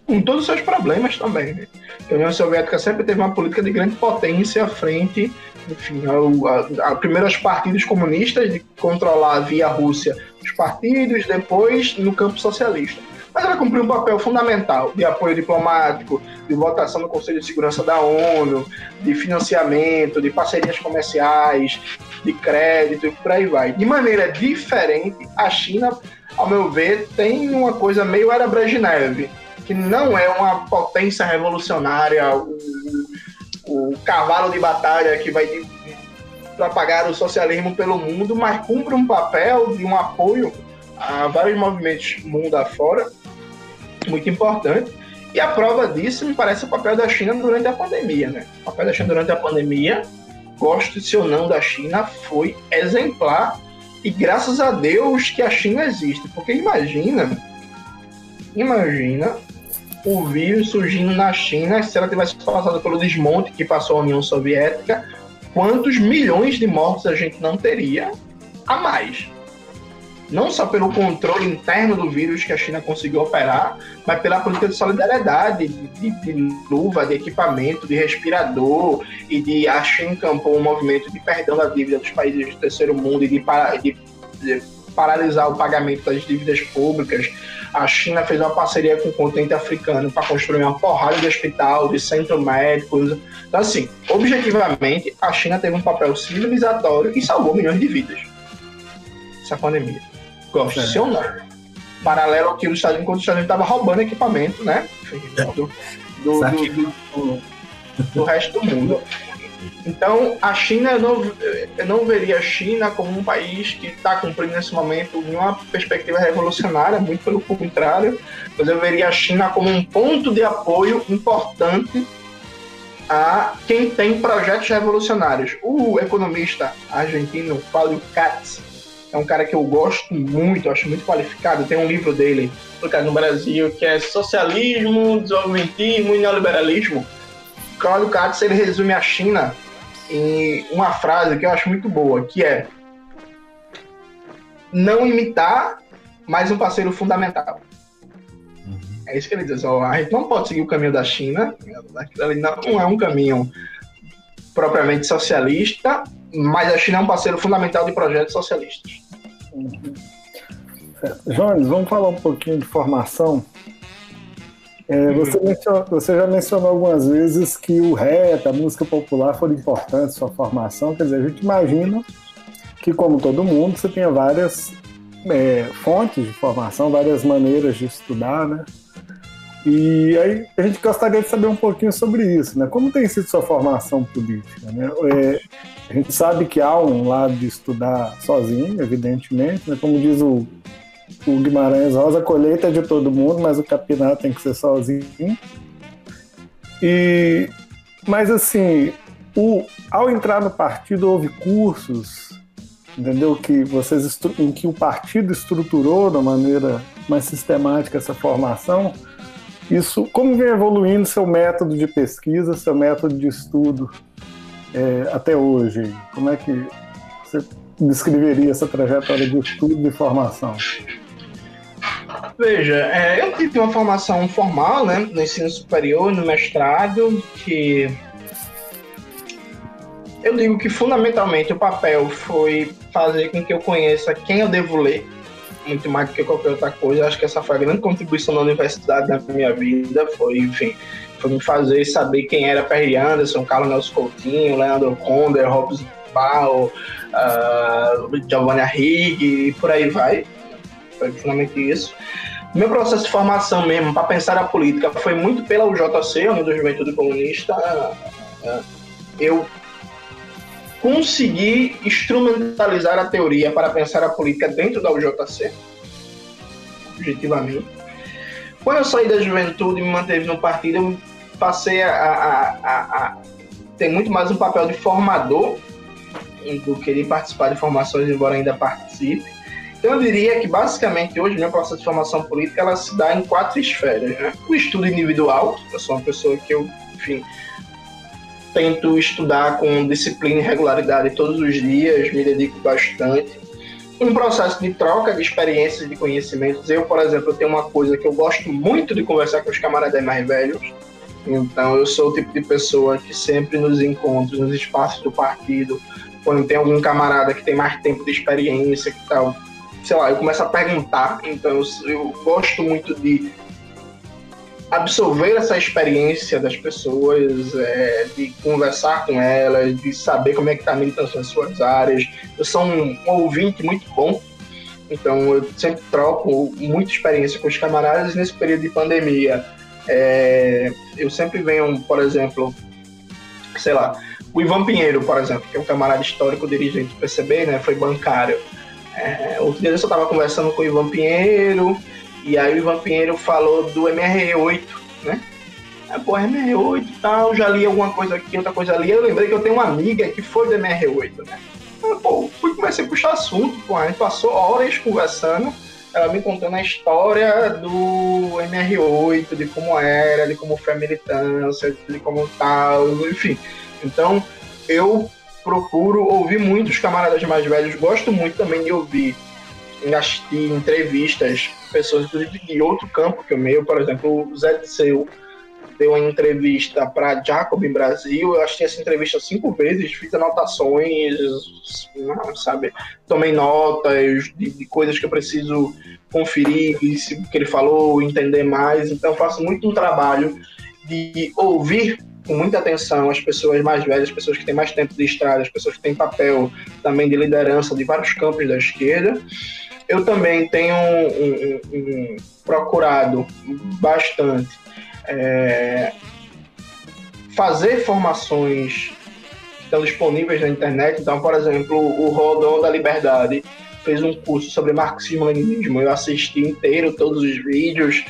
S3: Com todos os seus problemas também. Né? A União Soviética sempre teve uma política de grande potência frente, enfim, ao, a, a, primeiro aos partidos comunistas, de controlar via Rússia os partidos, depois no campo socialista. Mas ela cumpriu um papel fundamental de apoio diplomático, de votação no Conselho de Segurança da ONU, de financiamento, de parcerias comerciais, de crédito e por aí vai. De maneira diferente, a China, ao meu ver, tem uma coisa meio era Brezhnev, que não é uma potência revolucionária, o, o cavalo de batalha que vai propagar o socialismo pelo mundo, mas cumpre um papel de um apoio a vários movimentos mundo afora, muito importante. E a prova disso me parece o papel da China durante a pandemia, né? O papel da China durante a pandemia, não da China, foi exemplar. E graças a Deus que a China existe. Porque imagina, imagina o vírus surgindo na China, se ela tivesse passado pelo desmonte que passou a União Soviética, quantos milhões de mortos a gente não teria a mais não só pelo controle interno do vírus que a China conseguiu operar, mas pela política de solidariedade, de, de, luva, de equipamento, de respirador, e de a China encampou um movimento de perdão da dívida dos países do terceiro mundo e de, de, de paralisar o pagamento das dívidas públicas. A China fez uma parceria com o continente africano para construir uma porrada de hospital, de centro médico. Então, assim, objetivamente, a China teve um papel civilizatório e salvou milhões de vidas. Essa pandemia profissional. É. Paralelo ao que os Estados Unidos, os Estados Unidos estava roubando equipamento, né? É. Do, do, do, do, resto do mundo. Então, a China, eu não, eu não veria a China como um país que está cumprindo nesse momento nenhuma perspectiva revolucionária, muito pelo contrário, mas eu veria a China como um ponto de apoio importante a quem tem projetos revolucionários. O economista argentino Paulo Katz, é um cara que eu gosto muito, acho muito qualificado. Tem um livro dele, publicado no Brasil, que é Socialismo, Desenvolvimentismo e Neoliberalismo. Claudio Katz, ele resume a China em uma frase que eu acho muito boa, que é não imitar, mas um parceiro fundamental. Uhum. É isso que ele diz. Ó, a gente não pode seguir o caminho da China. Aquilo não é um caminho propriamente socialista, mas a China é um parceiro fundamental de projetos socialistas.
S2: Uhum. Jones, vamos falar um pouquinho de formação. É, você, mencionou, você, já mencionou algumas vezes que o rap, a música popular foram importantes sua formação. Quer dizer, a gente imagina que, como todo mundo, você tenha várias é, fontes de formação, várias maneiras de estudar, né? E aí a gente gostaria de saber um pouquinho sobre isso, né? Como tem sido sua formação política? Né? É, a gente sabe que há um lado de estudar sozinho, evidentemente, né? como diz o, o Guimarães Rosa, a colheita é de todo mundo, mas o capinar tem que ser sozinho. E, mas assim, o, ao entrar no partido houve cursos, entendeu? Que vocês em que o partido estruturou da maneira mais sistemática essa formação isso, como vem evoluindo seu método de pesquisa, seu método de estudo é, até hoje? Como é que você descreveria essa trajetória de estudo e formação?
S3: Veja, é, eu tive uma formação formal, né, no ensino superior, no mestrado, que eu digo que fundamentalmente o papel foi fazer com que eu conheça quem eu devo ler, muito mais do que qualquer outra coisa. Acho que essa foi a grande contribuição da universidade na minha vida. Foi, enfim, foi me fazer saber quem era Perry Anderson, Carlos Nelson Coutinho, Leandro Conder, Robson Bau, uh, Giovanni Arrighi e por aí vai. Foi finalmente isso. Meu processo de formação mesmo, para pensar a política, foi muito pela UJC, União do Juventude Comunista. Uh, eu conseguir instrumentalizar a teoria para pensar a política dentro da UJC, objetivamente. Quando eu saí da juventude e me manteve no partido, eu passei a, a, a, a ter muito mais um papel de formador do que de participar de formações, embora ainda participe. Então eu diria que basicamente hoje meu processo de formação política ela se dá em quatro esferas. Né? O estudo individual, eu sou uma pessoa que eu, enfim, tento estudar com disciplina e regularidade todos os dias, me dedico bastante. Um processo de troca de experiências, de conhecimentos. Eu, por exemplo, tenho uma coisa que eu gosto muito de conversar com os camaradas mais velhos. Então, eu sou o tipo de pessoa que sempre nos encontros, nos espaços do partido, quando tem algum camarada que tem mais tempo de experiência, que tal, sei lá, eu começo a perguntar. Então, eu, eu gosto muito de absorver essa experiência das pessoas, é, de conversar com elas, de saber como é que está a militância nas suas áreas. Eu sou um, um ouvinte muito bom, então eu sempre troco muita experiência com os camaradas nesse período de pandemia. É, eu sempre venho, por exemplo, sei lá, o Ivan Pinheiro, por exemplo, que é um camarada histórico dirigente do PCB, né, foi bancário. É, outro dia eu estava conversando com o Ivan Pinheiro, e aí o Ivan Pinheiro falou do MR8, né? Ah, pô, MR8 e tal, já li alguma coisa aqui, outra coisa ali. Eu lembrei que eu tenho uma amiga que foi do MR8, né? Ah, pô, fui comecei a puxar assunto, pô, a gente passou horas conversando, ela me contando a história do MR8, de como era, de como foi a militância, de como tal, enfim. Então, eu procuro ouvir muito os camaradas mais velhos, gosto muito também de ouvir assistir entrevistas, pessoas inclusive de outro campo que o meu, por exemplo, o Zé Seu deu uma entrevista para Jacob em Brasil, eu assisti essa entrevista cinco vezes, fiz anotações, sabe, tomei notas de, de coisas que eu preciso conferir, o que ele falou, entender mais, então faço muito um trabalho de ouvir com muita atenção as pessoas mais velhas, as pessoas que têm mais tempo de estrada, as pessoas que têm papel também de liderança de vários campos da esquerda, eu também tenho um, um, um, procurado bastante é, fazer formações que estão disponíveis na internet. Então, por exemplo, o Rodon da Liberdade fez um curso sobre marxismo-leninismo. Eu assisti inteiro todos os vídeos,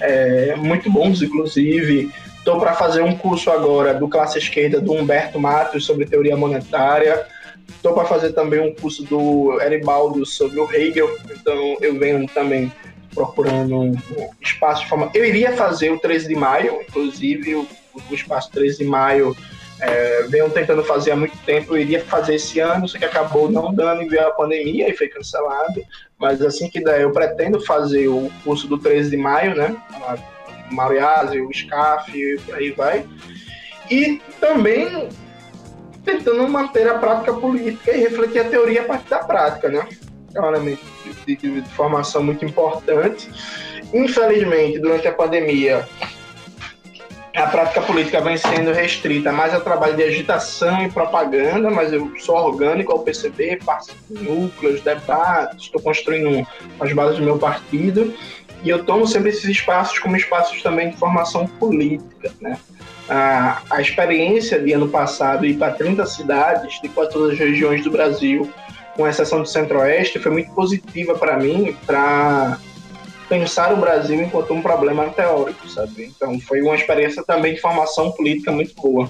S3: é, muito bons, inclusive. Estou para fazer um curso agora do classe esquerda do Humberto Matos sobre teoria monetária. Estou para fazer também um curso do Eribaldo sobre o Hegel, então eu venho também procurando um espaço de forma. Eu iria fazer o 13 de maio, inclusive o, o espaço 13 de maio é, venho tentando fazer há muito tempo, eu iria fazer esse ano, só que acabou não dando e veio a pandemia e foi cancelado. Mas assim que der, eu pretendo fazer o curso do 13 de maio, né? O o SCAF, e por aí vai. E também tentando manter a prática política e refletir a teoria a partir da prática, né? É um elemento de, de, de formação muito importante. Infelizmente, durante a pandemia, a prática política vem sendo restrita mais ao trabalho de agitação e propaganda, mas eu sou orgânico ao PCB, participo de núcleos, debates, estou construindo as bases do meu partido e eu tomo sempre esses espaços como espaços também de formação política, né? A, a experiência de ano passado ir para 30 cidades de quase todas as regiões do Brasil, com exceção do Centro-Oeste, foi muito positiva para mim, para pensar o Brasil enquanto um problema teórico, sabe? Então foi uma experiência também de formação política muito boa.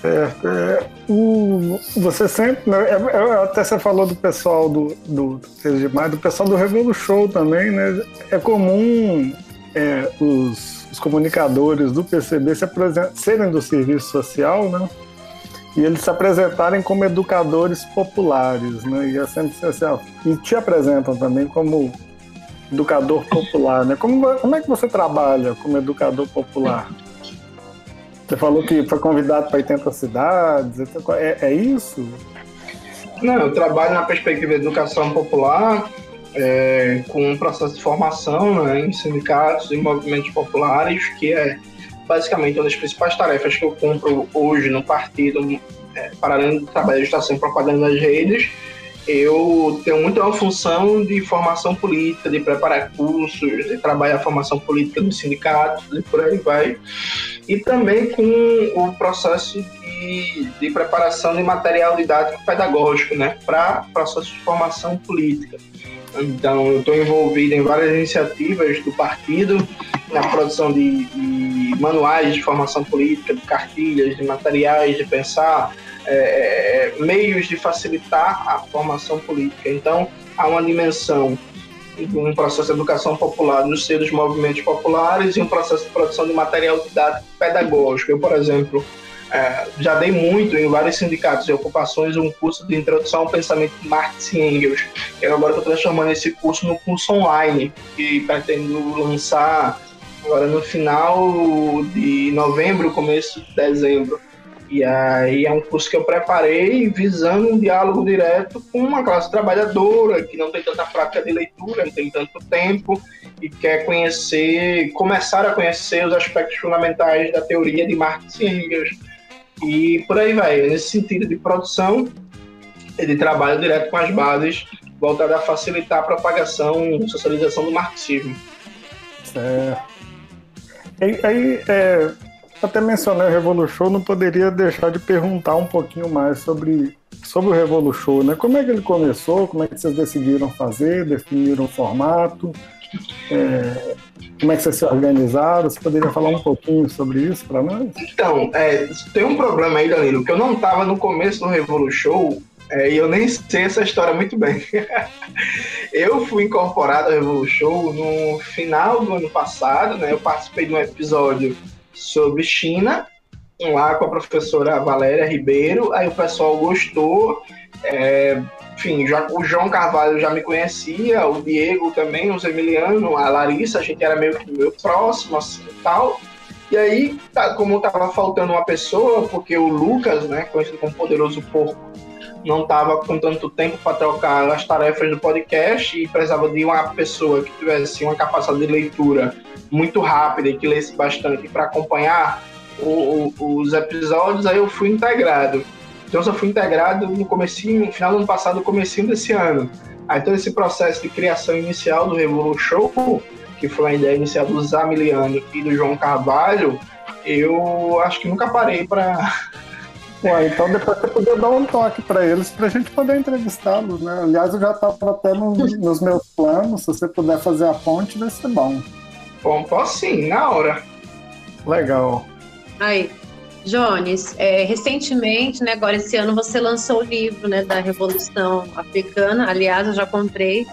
S2: Certo. É, o, você sempre. Né, é, é, até você falou do pessoal do, do, do, do pessoal do Revolu Show também, né? É comum é, os, os, comunicadores do PCB se serem do serviço social, né? E eles se apresentarem como educadores populares, né? E, assim, assim, e te apresentam também como educador popular, né? Como, como é que você trabalha como educador popular? Você falou que foi convidado para 80 cidades, é, é isso?
S3: Não, eu trabalho na perspectiva de educação popular, é, com um processo de formação né, em sindicatos e movimentos populares, que é basicamente uma das principais tarefas que eu cumpro hoje no partido, é, para além do trabalho de estação propaganda nas redes, eu tenho muito uma função de formação política, de preparar cursos, de trabalhar a formação política dos sindicatos e por aí vai. E também com o processo de, de preparação de material didático pedagógico, né, para processo de formação política. Então, eu estou envolvido em várias iniciativas do partido, na produção de, de, manuais de formação política, de cartilhas, de materiais, de pensar é, é meios de facilitar a formação política. Então, há uma dimensão um processo de educação popular nos seus movimentos populares e um processo de produção de material didático pedagógico. Eu, por exemplo, é, já dei muito em vários sindicatos e ocupações um curso de introdução ao pensamento de Marx e Engels. E agora estou transformando esse curso no curso online, que pretendo lançar agora no final de novembro, começo de dezembro. E aí é um curso que eu preparei visando um diálogo direto com uma classe trabalhadora que não tem tanta prática de leitura, não tem tanto tempo e quer conhecer, começar a conhecer os aspectos fundamentais da teoria de Marx e Engels. E por aí vai, nesse sentido de produção e de trabalho direto com as bases, voltada a facilitar a propagação e socialização do marxismo.
S2: Aí, aí é, até mencionei o Revolution, não poderia deixar de perguntar um pouquinho mais sobre, sobre o Revolution, né? Como é que ele começou? Como é que vocês decidiram fazer? Definiram o formato? É, como é que vocês se organizaram? Você poderia falar um pouquinho sobre isso para nós?
S3: Então, é, tem um problema aí, Danilo, que eu não estava no começo do Revolution é, e eu nem sei essa história muito bem. (laughs) eu fui incorporado ao Revolution no final do ano passado, né? Eu participei de um episódio sobre China, lá com a professora Valéria Ribeiro. Aí o pessoal gostou. É, enfim, já, o João Carvalho já me conhecia, o Diego também, o Emiliano, a Larissa, a gente era meio, meio próximo, assim tal. E aí, tá, como tava faltando uma pessoa, porque o Lucas, né, conhecido como Poderoso Porco, não estava com tanto tempo para trocar as tarefas do podcast e precisava de uma pessoa que tivesse uma capacidade de leitura muito rápida e que lesse bastante para acompanhar o, o, os episódios, aí eu fui integrado. Então eu só fui integrado no comecinho, no final do ano passado, no comecinho desse ano. Aí todo esse processo de criação inicial do Revolution, que foi a ideia inicial do Zamiliano e do João Carvalho, eu acho que nunca parei para
S2: Ué, (laughs) então depois você podia dar um toque para eles para a gente poder entrevistá-los, né? Aliás, eu já estava até no, nos meus planos, se você puder fazer a ponte, vai ser bom.
S3: Bom, posso sim, na hora.
S2: Legal.
S5: Aí, Jones, é, recentemente, né, agora esse ano você lançou o livro, né, da Revolução Africana. Aliás, eu já comprei.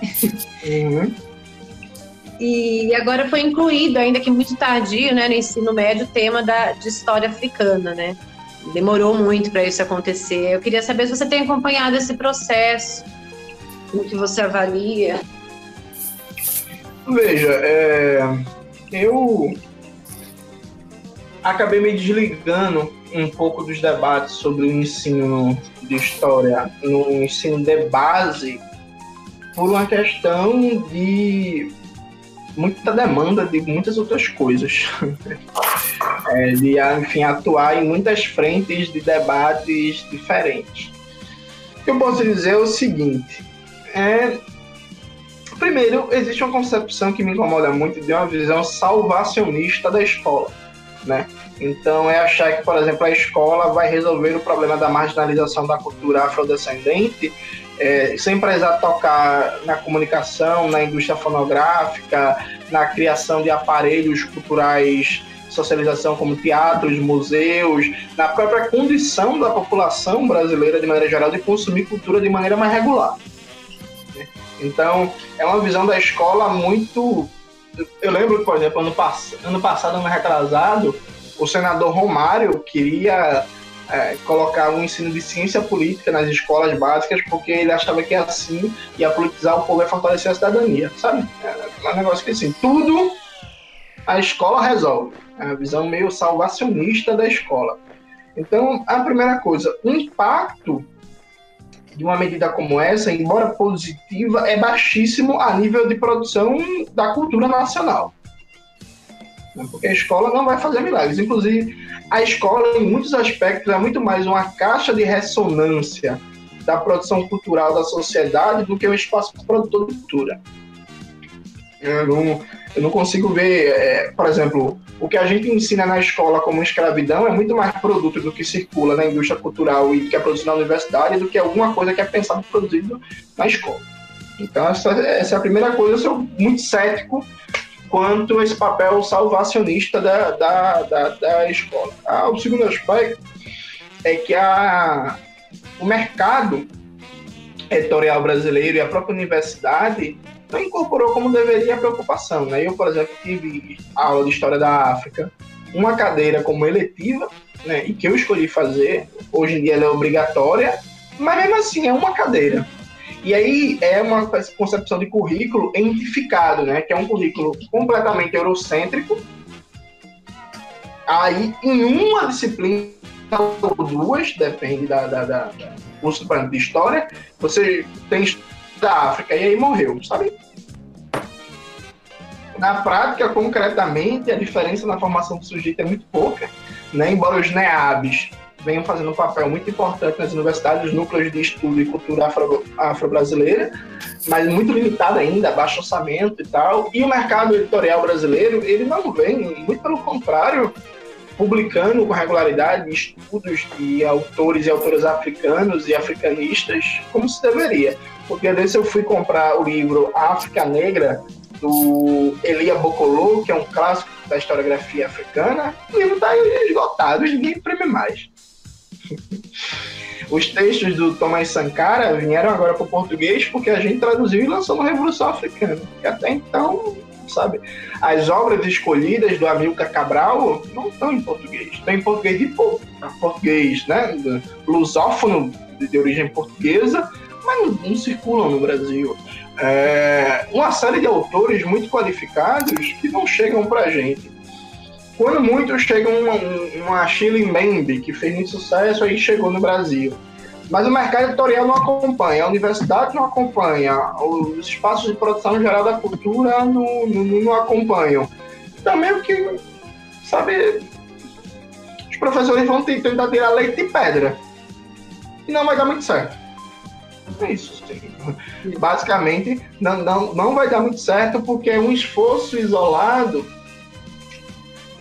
S3: Uhum.
S5: E agora foi incluído, ainda que muito tardio, né, no ensino médio, o tema da, de história africana, né? Demorou muito para isso acontecer. Eu queria saber se você tem acompanhado esse processo, o que você avalia.
S3: Veja, é, eu acabei me desligando um pouco dos debates sobre o ensino de história no ensino de base por uma questão de muita demanda de muitas outras coisas. (laughs) é, de, enfim, atuar em muitas frentes de debates diferentes. O que eu posso dizer é o seguinte: é, primeiro, existe uma concepção que me incomoda muito de uma visão salvacionista da escola. Né? Então, é achar que, por exemplo, a escola vai resolver o problema da marginalização da cultura afrodescendente é, sem precisar tocar na comunicação, na indústria fonográfica, na criação de aparelhos culturais socialização como teatros, museus, na própria condição da população brasileira de maneira geral de consumir cultura de maneira mais regular. Então, é uma visão da escola muito. Eu lembro, por exemplo, ano, pass... ano passado, ano retrasado, o senador Romário queria é, colocar um ensino de ciência política nas escolas básicas, porque ele achava que assim ia politizar o povo e fortalecer a cidadania, sabe? É um negócio que assim, tudo a escola resolve. É a visão meio salvacionista da escola. Então, a primeira coisa, o impacto de uma medida como essa, embora positiva, é baixíssimo a nível de produção da cultura nacional. Porque a escola não vai fazer milagres. Inclusive, a escola, em muitos aspectos, é muito mais uma caixa de ressonância da produção cultural da sociedade do que um espaço produtor de cultura. Eu não, eu não consigo ver, é, por exemplo, o que a gente ensina na escola como escravidão é muito mais produto do que circula na indústria cultural e que é produzido na universidade do que alguma coisa que é pensado e na escola. Então, essa, essa, é a primeira coisa. Eu sou muito cético quanto a esse papel salvacionista da, da, da, da escola. Ah, o segundo aspecto é que a, o mercado editorial brasileiro e a própria universidade não incorporou como deveria a preocupação. Né? Eu, por exemplo, tive aula de História da África, uma cadeira como eletiva, né, e que eu escolhi fazer, hoje em dia ela é obrigatória, mas mesmo assim é uma cadeira. E aí é uma concepção de currículo entificado, né, que é um currículo completamente eurocêntrico. Aí, em uma disciplina ou duas, depende da, da, da, da curso de história, você tem da África e aí morreu, sabe? Na prática, concretamente, a diferença na formação do sujeito é muito pouca, né? embora os NEABs venham fazendo um papel muito importante nas universidades, os núcleos de estudo e cultura afro, afro-brasileira, mas muito limitado ainda, baixo orçamento e tal. E o mercado editorial brasileiro, ele não vem, muito pelo contrário, publicando com regularidade estudos de autores e autoras africanos e africanistas, como se deveria. Porque desse eu fui comprar o livro África Negra, do Elia Bokolô, que é um clássico da historiografia africana. O livro está esgotado, ninguém imprime mais. (laughs) Os textos do Thomas Sankara vieram agora para o português porque a gente traduziu e lançou na Revolução Africana. Que até então, sabe? As obras escolhidas do Amilcar Cabral não estão em português. Estão em português de português, né? Lusófono de origem portuguesa, mas não, circulam no Brasil. É, uma série de autores muito qualificados que não chegam para a gente. Quando muito chega uma, uma Shirley Membe, que fez muito sucesso, aí chegou no Brasil. Mas o mercado editorial não acompanha, a universidade não acompanha, os espaços de produção geral da cultura não, não, não acompanham. Então, meio que, sabe, os professores vão tentar tirar leite de pedra. E não vai dar muito certo. É isso. Basicamente, não, não, não vai dar muito certo porque é um esforço isolado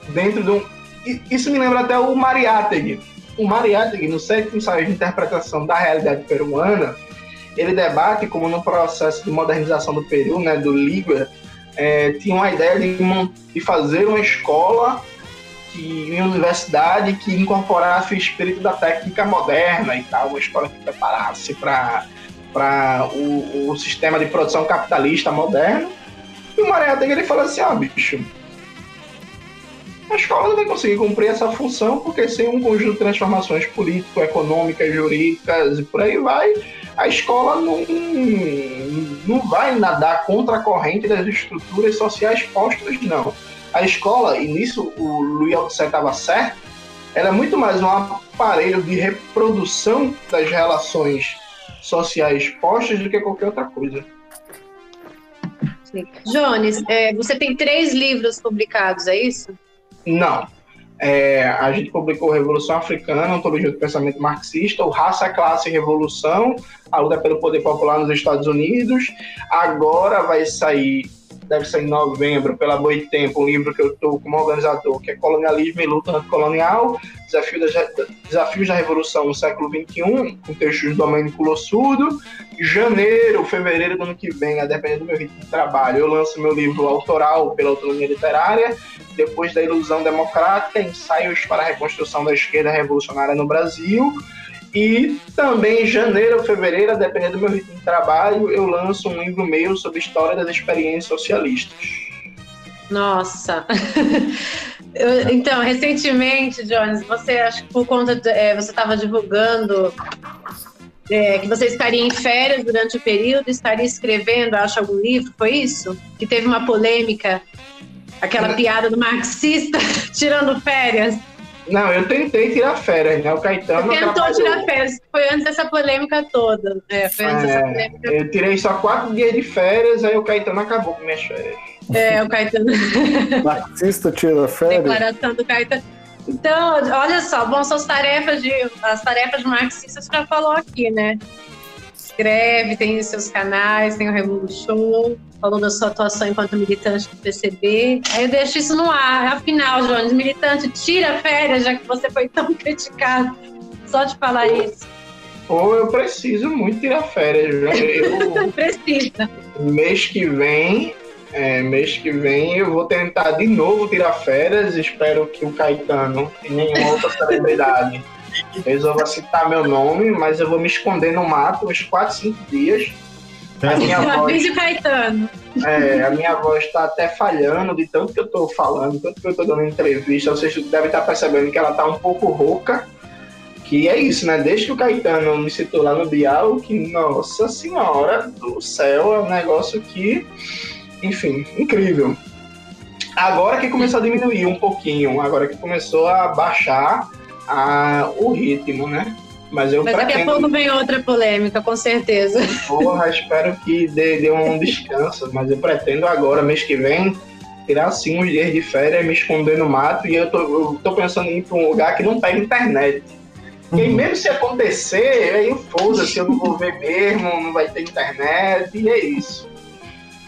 S3: dentro de um. Isso me lembra até o Mariátegui. O Mariátegui, no sétimo ensaio de interpretação da realidade peruana, ele debate como no processo de modernização do Peru, né, do Liga, é, tinha uma ideia de, de fazer uma escola que, uma universidade que incorporasse o espírito da técnica moderna e tal, uma escola que preparasse para o, o sistema de produção capitalista moderno. E o Mariátegui ele fala assim, ah, bicho, a escola não vai conseguir cumprir essa função porque sem um conjunto de transformações político, econômicas, jurídicas e por aí vai, a escola não, não vai nadar contra a corrente das estruturas sociais postas, não. A escola, e nisso o Luiz Althusser estava certo, ela é muito mais um aparelho de reprodução das relações sociais postas do que qualquer outra coisa.
S5: Jones, é, você tem três livros publicados, é isso?
S3: Não. É, a gente publicou Revolução Africana, Antologia do Pensamento Marxista, o Raça, Classe e Revolução, a luta pelo poder popular nos Estados Unidos. Agora vai sair, deve sair em novembro, pela Boitempo, um livro que eu estou como organizador, que é Colonialismo e Luta Anticolonial, Desafio da, Desafios da Revolução no século XXI, com textos do Domênico Lossudo. Janeiro, fevereiro do ano que vem, a depender do meu ritmo de trabalho, eu lanço meu livro autoral pela autonomia literária, depois da ilusão democrática, ensaios para a reconstrução da esquerda revolucionária no Brasil. E também em janeiro ou fevereiro, dependendo do meu ritmo de trabalho, eu lanço um livro meu sobre história das experiências socialistas.
S5: Nossa! (laughs) Eu, então, recentemente, Jones, você acho que por conta de, é, você estava divulgando é, que você estaria em férias durante o período, estaria escrevendo, acho, algum livro, foi isso? Que teve uma polêmica Aquela piada do marxista (laughs) tirando férias.
S3: Não, eu tentei tirar férias, né? O Caetano.
S5: Você tentou tirar férias, foi antes dessa polêmica toda. É, foi antes é, dessa polêmica.
S3: Eu tirei só quatro dias de férias, aí o Caetano acabou com minhas férias.
S5: É, o Caetano. (laughs)
S2: Marxista tira férias.
S5: Declaração do Caetano. Então, olha só, bom, são as tarefas de. As tarefas marxistas já falou aqui, né? Escreve, tem seus canais, tem o Revolution falou da sua atuação enquanto militante do PCB. Aí eu deixo isso no ar. Afinal, Jones, militante, tira férias, já que você foi tão (laughs) criticado. Só de falar isso.
S3: Pô, eu preciso muito tirar férias. Eu, (laughs)
S5: Precisa.
S3: Mês que vem, é, mês que vem eu vou tentar de novo tirar férias. Espero que o Caetano e nenhuma outra celebridade (laughs) resolva citar meu nome, mas eu vou me esconder no mato uns 4, 5 dias
S5: a minha voz, Caetano.
S3: É, a minha voz está até falhando de tanto que eu estou falando, tanto que eu estou dando entrevista. Vocês devem estar percebendo que ela está um pouco rouca. Que é isso, né? Desde que o Caetano me citou lá no diálogo, que, nossa senhora do céu, é um negócio que, enfim, incrível. Agora que começou a diminuir um pouquinho, agora que começou a baixar a, o ritmo, né? Mas eu
S5: Mas daqui a pouco vem outra polêmica, com certeza.
S3: Porra, espero que dê, dê um descanso, mas eu pretendo agora, mês que vem, tirar sim uns dias de férias, me esconder no mato e eu tô, eu tô pensando em ir para um lugar que não pega internet. E aí, mesmo se acontecer, aí foda-se, eu não vou ver mesmo, não vai ter internet, e é isso.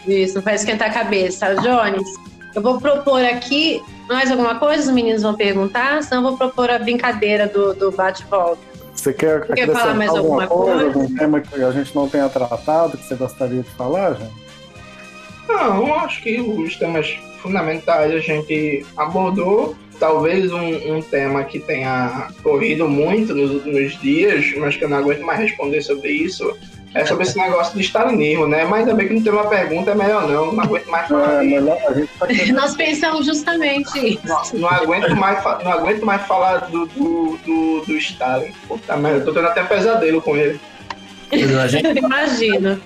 S5: Isso, não vai esquentar a cabeça. Jones, eu vou propor aqui mais alguma coisa, os meninos vão perguntar, senão eu vou propor a brincadeira do, do bate-volta.
S2: Você quer,
S5: quer falar mais
S2: alguma,
S5: coisa,
S2: coisa? Algum tema que a gente não tenha tratado, que você gostaria de falar, gente?
S3: Não, acho que os temas fundamentais a gente abordou. Talvez um, um, tema que tenha corrido muito nos últimos dias, mas que eu não aguento mais responder sobre isso, é sobre esse negócio de stalinismo, né? Mas também que não tem uma pergunta, é melhor não, não aguento mais falar. É, melhor
S5: a gente tá Nós pensamos justamente isso.
S3: Não, não, aguento, mais, não aguento mais falar do, do, do, do Stalin. Puta merda, eu tô tendo até pesadelo com ele.
S5: Gente... Imagina.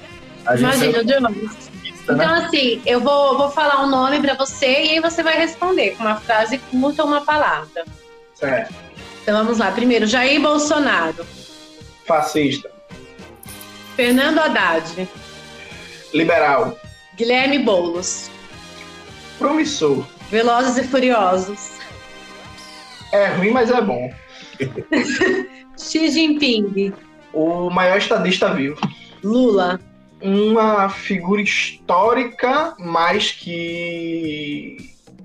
S5: Imagina, Dionísio. Então, né? assim, eu vou, vou falar um nome para você e aí você vai responder com uma frase curta ou uma palavra.
S3: Certo.
S5: Então vamos lá. Primeiro, Jair Bolsonaro.
S3: Fascista.
S5: Fernando Haddad.
S3: Liberal.
S5: Guilherme Boulos.
S3: Promissor.
S5: Velozes e Furiosos.
S3: É ruim, mas é bom. (laughs)
S5: Xi Jinping.
S3: O maior estadista vivo.
S5: Lula
S3: uma figura histórica, mas que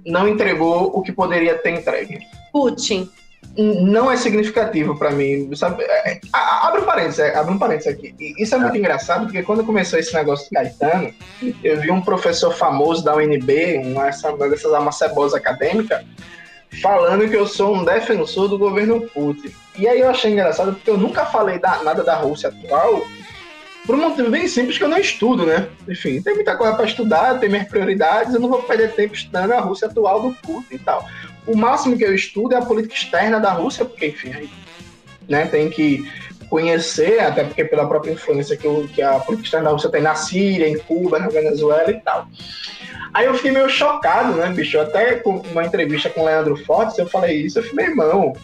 S3: não entregou o que poderia ter entregue.
S5: Putin.
S3: Não é significativo para mim, sabe? É, é, abre um parênteses, é, abre um parênteses aqui. Isso é muito engraçado, porque quando começou esse negócio do Caetano, eu vi um professor famoso da UNB, uma dessas amacebosas acadêmicas, falando que eu sou um defensor do governo Putin. E aí eu achei engraçado, porque eu nunca falei da, nada da Rússia atual, por um motivo bem simples que eu não estudo, né? Enfim, tem muita coisa para estudar, tem minhas prioridades, eu não vou perder tempo estudando a Rússia atual do Putin e tal. O máximo que eu estudo é a política externa da Rússia, porque, enfim, aí, né, tem que conhecer, até porque pela própria influência que, o, que a política externa da Rússia tem na Síria, em Cuba, na Venezuela e tal. Aí eu fiquei meio chocado, né, bicho? Até com uma entrevista com o Leandro Fortes, eu falei isso, eu falei, irmão,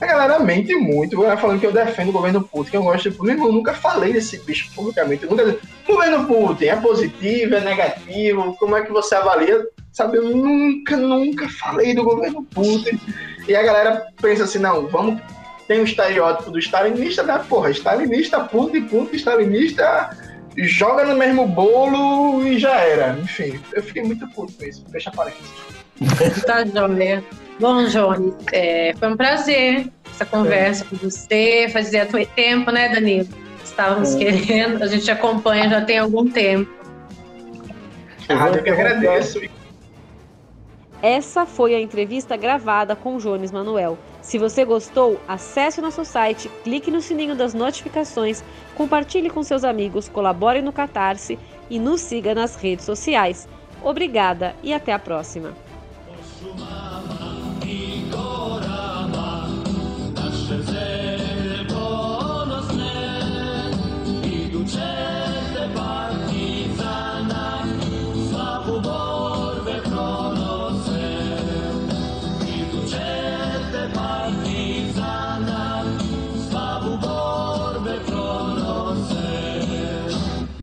S3: a galera mente muito, galera falando que eu defendo o governo Putin, que eu gosto de Putin. Eu nunca falei desse bicho publicamente. Eu nunca... Governo Putin é positivo, é negativo? Como é que você avalia? Sabe, eu nunca, nunca falei do governo Putin. E a galera pensa assim, não, vamos. Tem o um estereótipo do stalinista, né? Porra, stalinista, Putin, Putin, stalinista, joga no mesmo bolo e já era. Enfim, eu fiquei muito puto com isso. Fecha parênteses. (laughs)
S5: Tá joia. Bom, Jones, é, foi um prazer essa conversa é. com você. Fazia tempo, né, Danilo? Estávamos é. querendo, a gente acompanha já tem algum tempo.
S3: Ah, eu que agradeço.
S1: Essa foi a entrevista gravada com Jones Manuel. Se você gostou, acesse o nosso site, clique no sininho das notificações, compartilhe com seus amigos, colabore no Catarse e nos siga nas redes sociais. Obrigada e até a próxima!